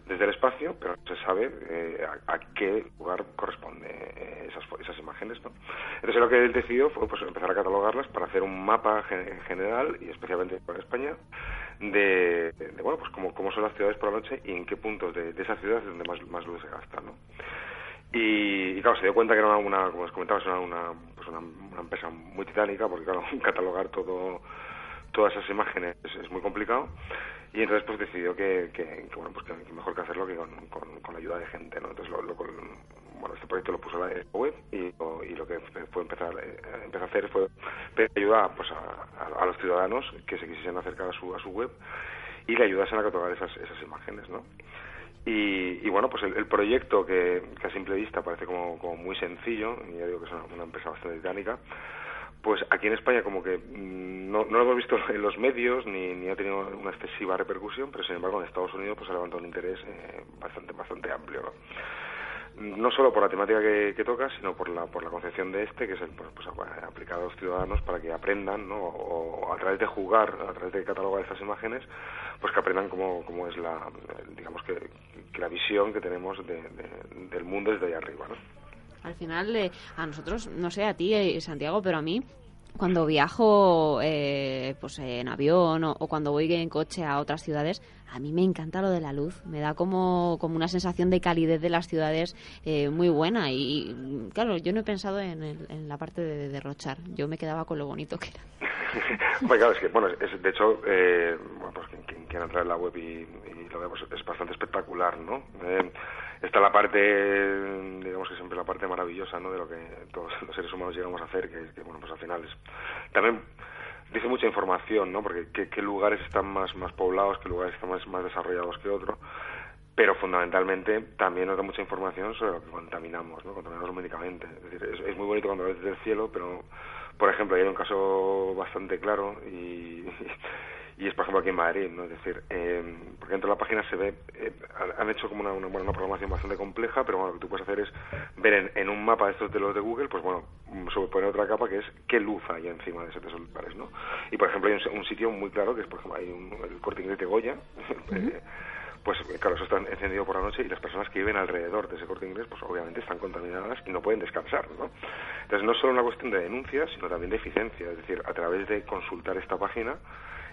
desde el espacio, pero no se sabe eh, a, qué lugar corresponde eh, esas esas imágenes, ¿no? Entonces lo que él decidió fue pues empezar a catalogarlas para hacer un mapa en general y especialmente para España de, bueno pues cómo, cómo son las ciudades por la noche y en qué puntos de, de esas ciudades es donde más más luz se gasta, ¿no? Y, claro, se dio cuenta que era una, como os comentaba, una, una, pues una, empresa muy titánica, porque claro, *laughs* catalogar todo todas esas imágenes es, muy complicado. Y entonces pues decidió que, que, bueno, pues que, mejor que hacerlo que con, con, la ayuda de gente, ¿no? Entonces lo, bueno, este proyecto lo puso la web y, y lo que fue empezar, eh, empezar a hacer fue pedir ayuda pues, a, a, los ciudadanos que se quisiesen acercar a su, a su web y le ayudasen a catalogar esas, esas imágenes, ¿no? Y, bueno, pues el, proyecto que, a simple vista parece como, muy sencillo, y ya digo que es una, empresa bastante dinámica, pues aquí en España como que mm, no, no, lo hemos visto en los medios ni, ni ha tenido una excesiva repercusión, pero sin embargo en Estados Unidos pues ha levantado un interés eh, bastante bastante amplio. ¿no? No solo por la temática que, toca, sino por la, por la concepción de este, que es el pues, aplicado a los ciudadanos para que aprendan, ¿no? o, a través de jugar, a través de catalogar estas imágenes, pues que aprendan cómo, cómo es la, digamos que, la visión que tenemos del mundo desde ahí arriba, ¿no? Al final, eh, a nosotros, no sé a ti, eh, Santiago, pero a mí, cuando viajo eh, pues en avión o, cuando voy en coche a otras ciudades, a mí me encanta lo de la luz. Me da como, como una sensación de calidez de las ciudades eh, muy buena. Y, claro, yo no he pensado en, en la parte de, derrochar. Yo me quedaba con lo bonito que era. *laughs* bueno, claro, es que, bueno, es, de hecho, eh, bueno, pues quien, quiera entrar en la web y, lo vemos es bastante espectacular, ¿no? Está la parte, digamos que siempre la parte maravillosa, ¿no? De lo que todos los seres humanos llegamos a hacer, que, que bueno, pues al final es... También dice mucha información, ¿no? Porque qué, lugares están más, más poblados, qué lugares están más, más desarrollados que otros pero fundamentalmente también nos da mucha información sobre lo que contaminamos, ¿no? contaminamos lumínicamente. Es decir, es, muy bonito cuando ves desde el cielo, pero, por ejemplo, hay un caso bastante claro y, y es por ejemplo aquí en Madrid, ¿no? Es decir, eh, porque dentro de la página se ve, eh, han hecho como una, una, una, programación bastante compleja, pero bueno, lo que tú puedes hacer es ver en, un mapa de estos de los de Google, pues bueno, poner otra capa que es qué luz hay encima de esos lugares, ¿no? Y por ejemplo hay un, sitio muy claro que es, por ejemplo, hay un, el corte inglés de Goya, *laughs* pues claro, eso está encendido por la noche y las personas que viven alrededor de ese corte inglés, pues obviamente están contaminadas y no pueden descansar, ¿no? Entonces no es solo una cuestión de denuncia, sino también de eficiencia, es decir, a través de consultar esta página,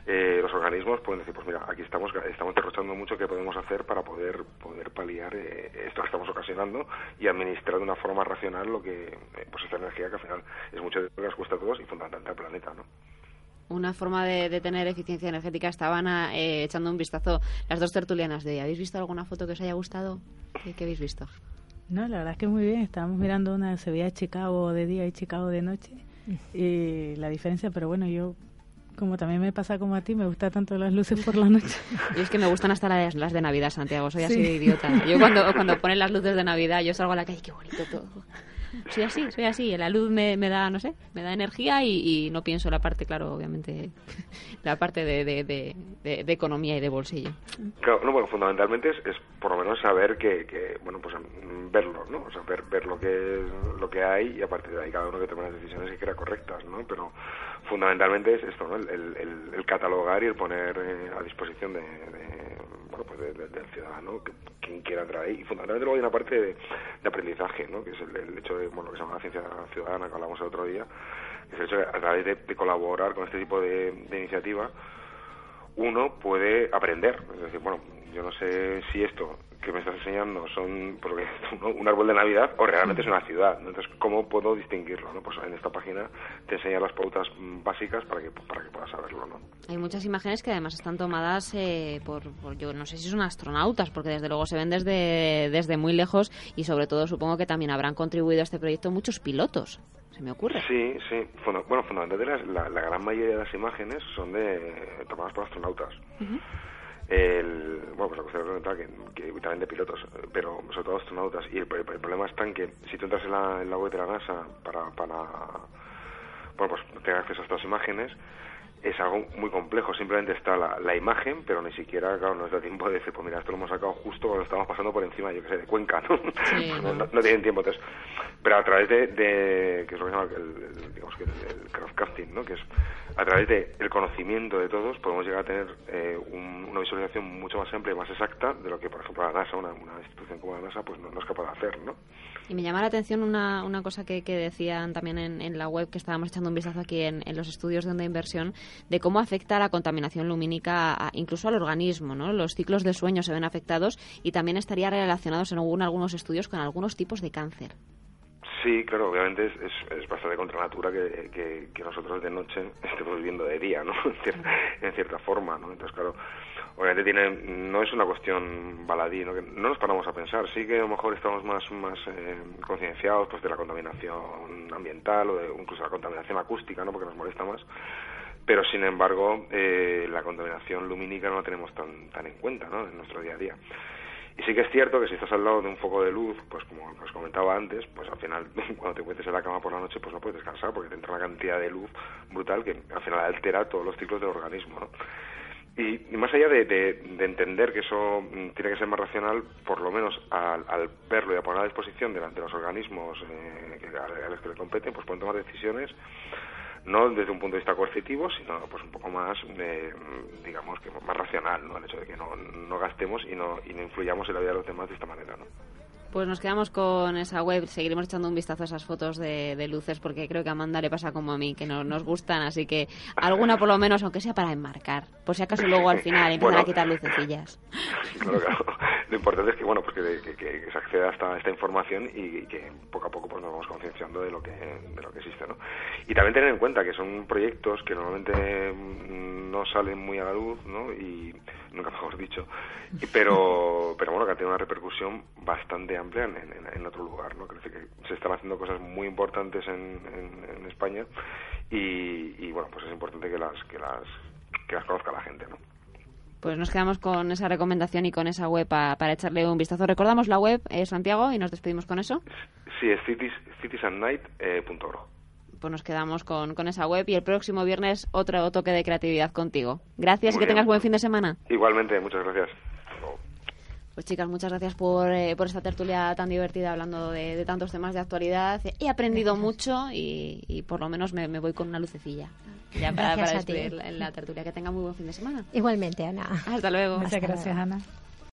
eh, los organismos pueden decir, pues mira, aquí estamos, estamos derrochando mucho que podemos hacer para poder, poder paliar eh, esto que estamos ocasionando y administrar de una forma racional lo que, eh, pues esta energía que al final es mucho de lo que nos cuesta a todos y fundamentalmente al planeta, ¿no? una forma de, tener eficiencia energética. Estaban eh, echando un vistazo las dos tertulianas de hoy. ¿Habéis visto alguna foto que os haya gustado? ¿Qué, qué habéis visto? No, la verdad es que muy bien. Estábamos mirando una, se veía Chicago de día y Chicago de noche. Y la diferencia, pero bueno, yo como también me pasa como a ti, me gusta tanto las luces por la noche. *laughs* Y es que me gustan hasta las, las de Navidad, Santiago, soy así de idiota. Yo cuando, cuando ponen las luces de Navidad, yo salgo a la calle, qué bonito todo soy así, soy así. La luz me, me da, no sé, me da energía y, no pienso la parte, claro, obviamente, *laughs* la parte de, de, de, economía y de bolsillo. Claro, no, bueno, fundamentalmente es, es por lo menos saber que, que, bueno, pues verlo, ¿no? O sea, ver, ver lo que lo que hay y a partir de ahí cada uno que tome las decisiones que crea correctas, ¿no? Pero fundamentalmente es esto, ¿no? El catalogar y el poner eh, a disposición de, pues del ciudadano, que, quien quiera entrar. Y fundamentalmente luego hay una parte de, aprendizaje, ¿no? Que es el, hecho de, bueno, lo que se llama la ciencia ciudadana, que hablamos el otro día, es el hecho de a través de, colaborar con este tipo de, de iniciativa, uno puede aprender. Es decir, bueno, yo no sé si esto que me estás enseñando son un árbol de Navidad o realmente es una ciudad. Entonces, ¿cómo puedo distinguirlo? ¿no? Pues en esta página te enseña las pautas básicas para que, para que puedas saberlo. Hay muchas imágenes que además están tomadas eh, por, yo no sé si son astronautas, porque desde luego se ven desde, desde muy lejos y sobre todo supongo que también habrán contribuido a este proyecto muchos pilotos. Se me ocurre. Sí, sí. Bueno, fundamentalmente la, la, gran mayoría de las imágenes son de tomadas por astronautas el, bueno, pues la cuestión que, que también de pilotos, pero sobre todo astronautas. Y el, problema está en que si tú entras en la, en la web de la NASA para, para bueno, pues tener acceso a estas imágenes, es algo muy complejo. Simplemente está la, la, imagen, pero ni siquiera, claro, nos da tiempo de decir, pues mira, esto lo hemos sacado justo cuando estamos pasando por encima, yo que sé, de Cuenca, *laughs* ¿no? no, tienen tiempo. Entonces, pero a través de, de que es lo que se llama el, digamos que el, crowdcasting, ¿no? Que es a través del el conocimiento de todos podemos llegar a tener eh, una visualización mucho más amplia y más exacta de lo que, por ejemplo, la NASA, una, una institución como la NASA, pues no, no es capaz de hacer, ¿no? Y me llama la atención una, una cosa que, que decían también en, en, la web, que estábamos echando un vistazo aquí en, en los estudios de onda inversión, de cómo afecta la contaminación lumínica incluso al organismo. ¿no? Los ciclos de sueño se ven afectados y también estaría relacionado, según algunos estudios, con algunos tipos de cáncer. Sí, claro, obviamente es, es, bastante contra natura que, que, nosotros de noche *laughs* estemos viviendo de día, ¿no? *laughs* en, cierta, forma, ¿no? Entonces, claro, obviamente tiene, no es una cuestión baladí, ¿no? Que no nos paramos a pensar. Sí que a lo mejor estamos más, más eh, concienciados pues, de la contaminación ambiental o de incluso la contaminación acústica, ¿no? Porque nos molesta más. Pero, sin embargo, eh, la contaminación lumínica no la tenemos tan, tan en cuenta, ¿no? En nuestro día a día. Y sí que es cierto que si estás al lado de un foco de luz, pues como os comentaba antes, pues al final *laughs* cuando te encuentres en la cama por la noche, pues no puedes descansar porque te entra una cantidad de luz brutal que al final altera todos los ciclos del organismo, ¿no? Y, más allá de, de, entender que eso mm, tiene que ser más racional, por lo menos al, verlo y a poner a disposición de, los organismos eh, a, los que le competen, pues pueden tomar decisiones no desde un punto de vista coercitivo, sino pues un poco más, de, digamos, que más racional, ¿no? El hecho de que no, no gastemos y no, y no influyamos en la vida de los demás de esta manera, ¿no? Pues nos quedamos con esa web, seguiremos echando un vistazo a esas fotos de, luces porque creo que a Amanda le pasa como a mí, que no, nos gustan, así que alguna por lo menos, aunque sea para enmarcar, por si acaso luego al final empiezan a quitar lucecillas. Claro, claro. Lo importante es que bueno pues que, se acceda a esta, información y, que poco a poco pues nos vamos concienciando de lo que de lo que existe, ¿no? Y también tener en cuenta que son proyectos que normalmente no salen muy a la luz, ¿no? Y *laughs* nunca mejor dicho, pero pero bueno que ha tenido una repercusión bastante amplia en, otro lugar, ¿no? Creo que se están haciendo cosas muy importantes en, España y, bueno, pues es importante que las, que las, que las conozca la gente, ¿no? Pues nos quedamos con esa recomendación y con esa web para, echarle un vistazo. Recordamos la web, eh, Santiago, y nos despedimos con eso. Sí, es cities, citiesandnight.org. pues nos quedamos con, con, esa web y el próximo viernes otro toque de creatividad contigo. Gracias y que tengas buen fin de semana. Igualmente, muchas gracias. Pues chicas, muchas gracias por, eh, por esta tertulia tan divertida hablando de, tantos temas de actualidad. He aprendido mucho y, por lo menos me, voy con una lucecilla. Ya para, para despedir la, la tertulia. Que tenga muy buen fin de semana. Igualmente, Ana. Hasta luego. Muchas gracias, Ana.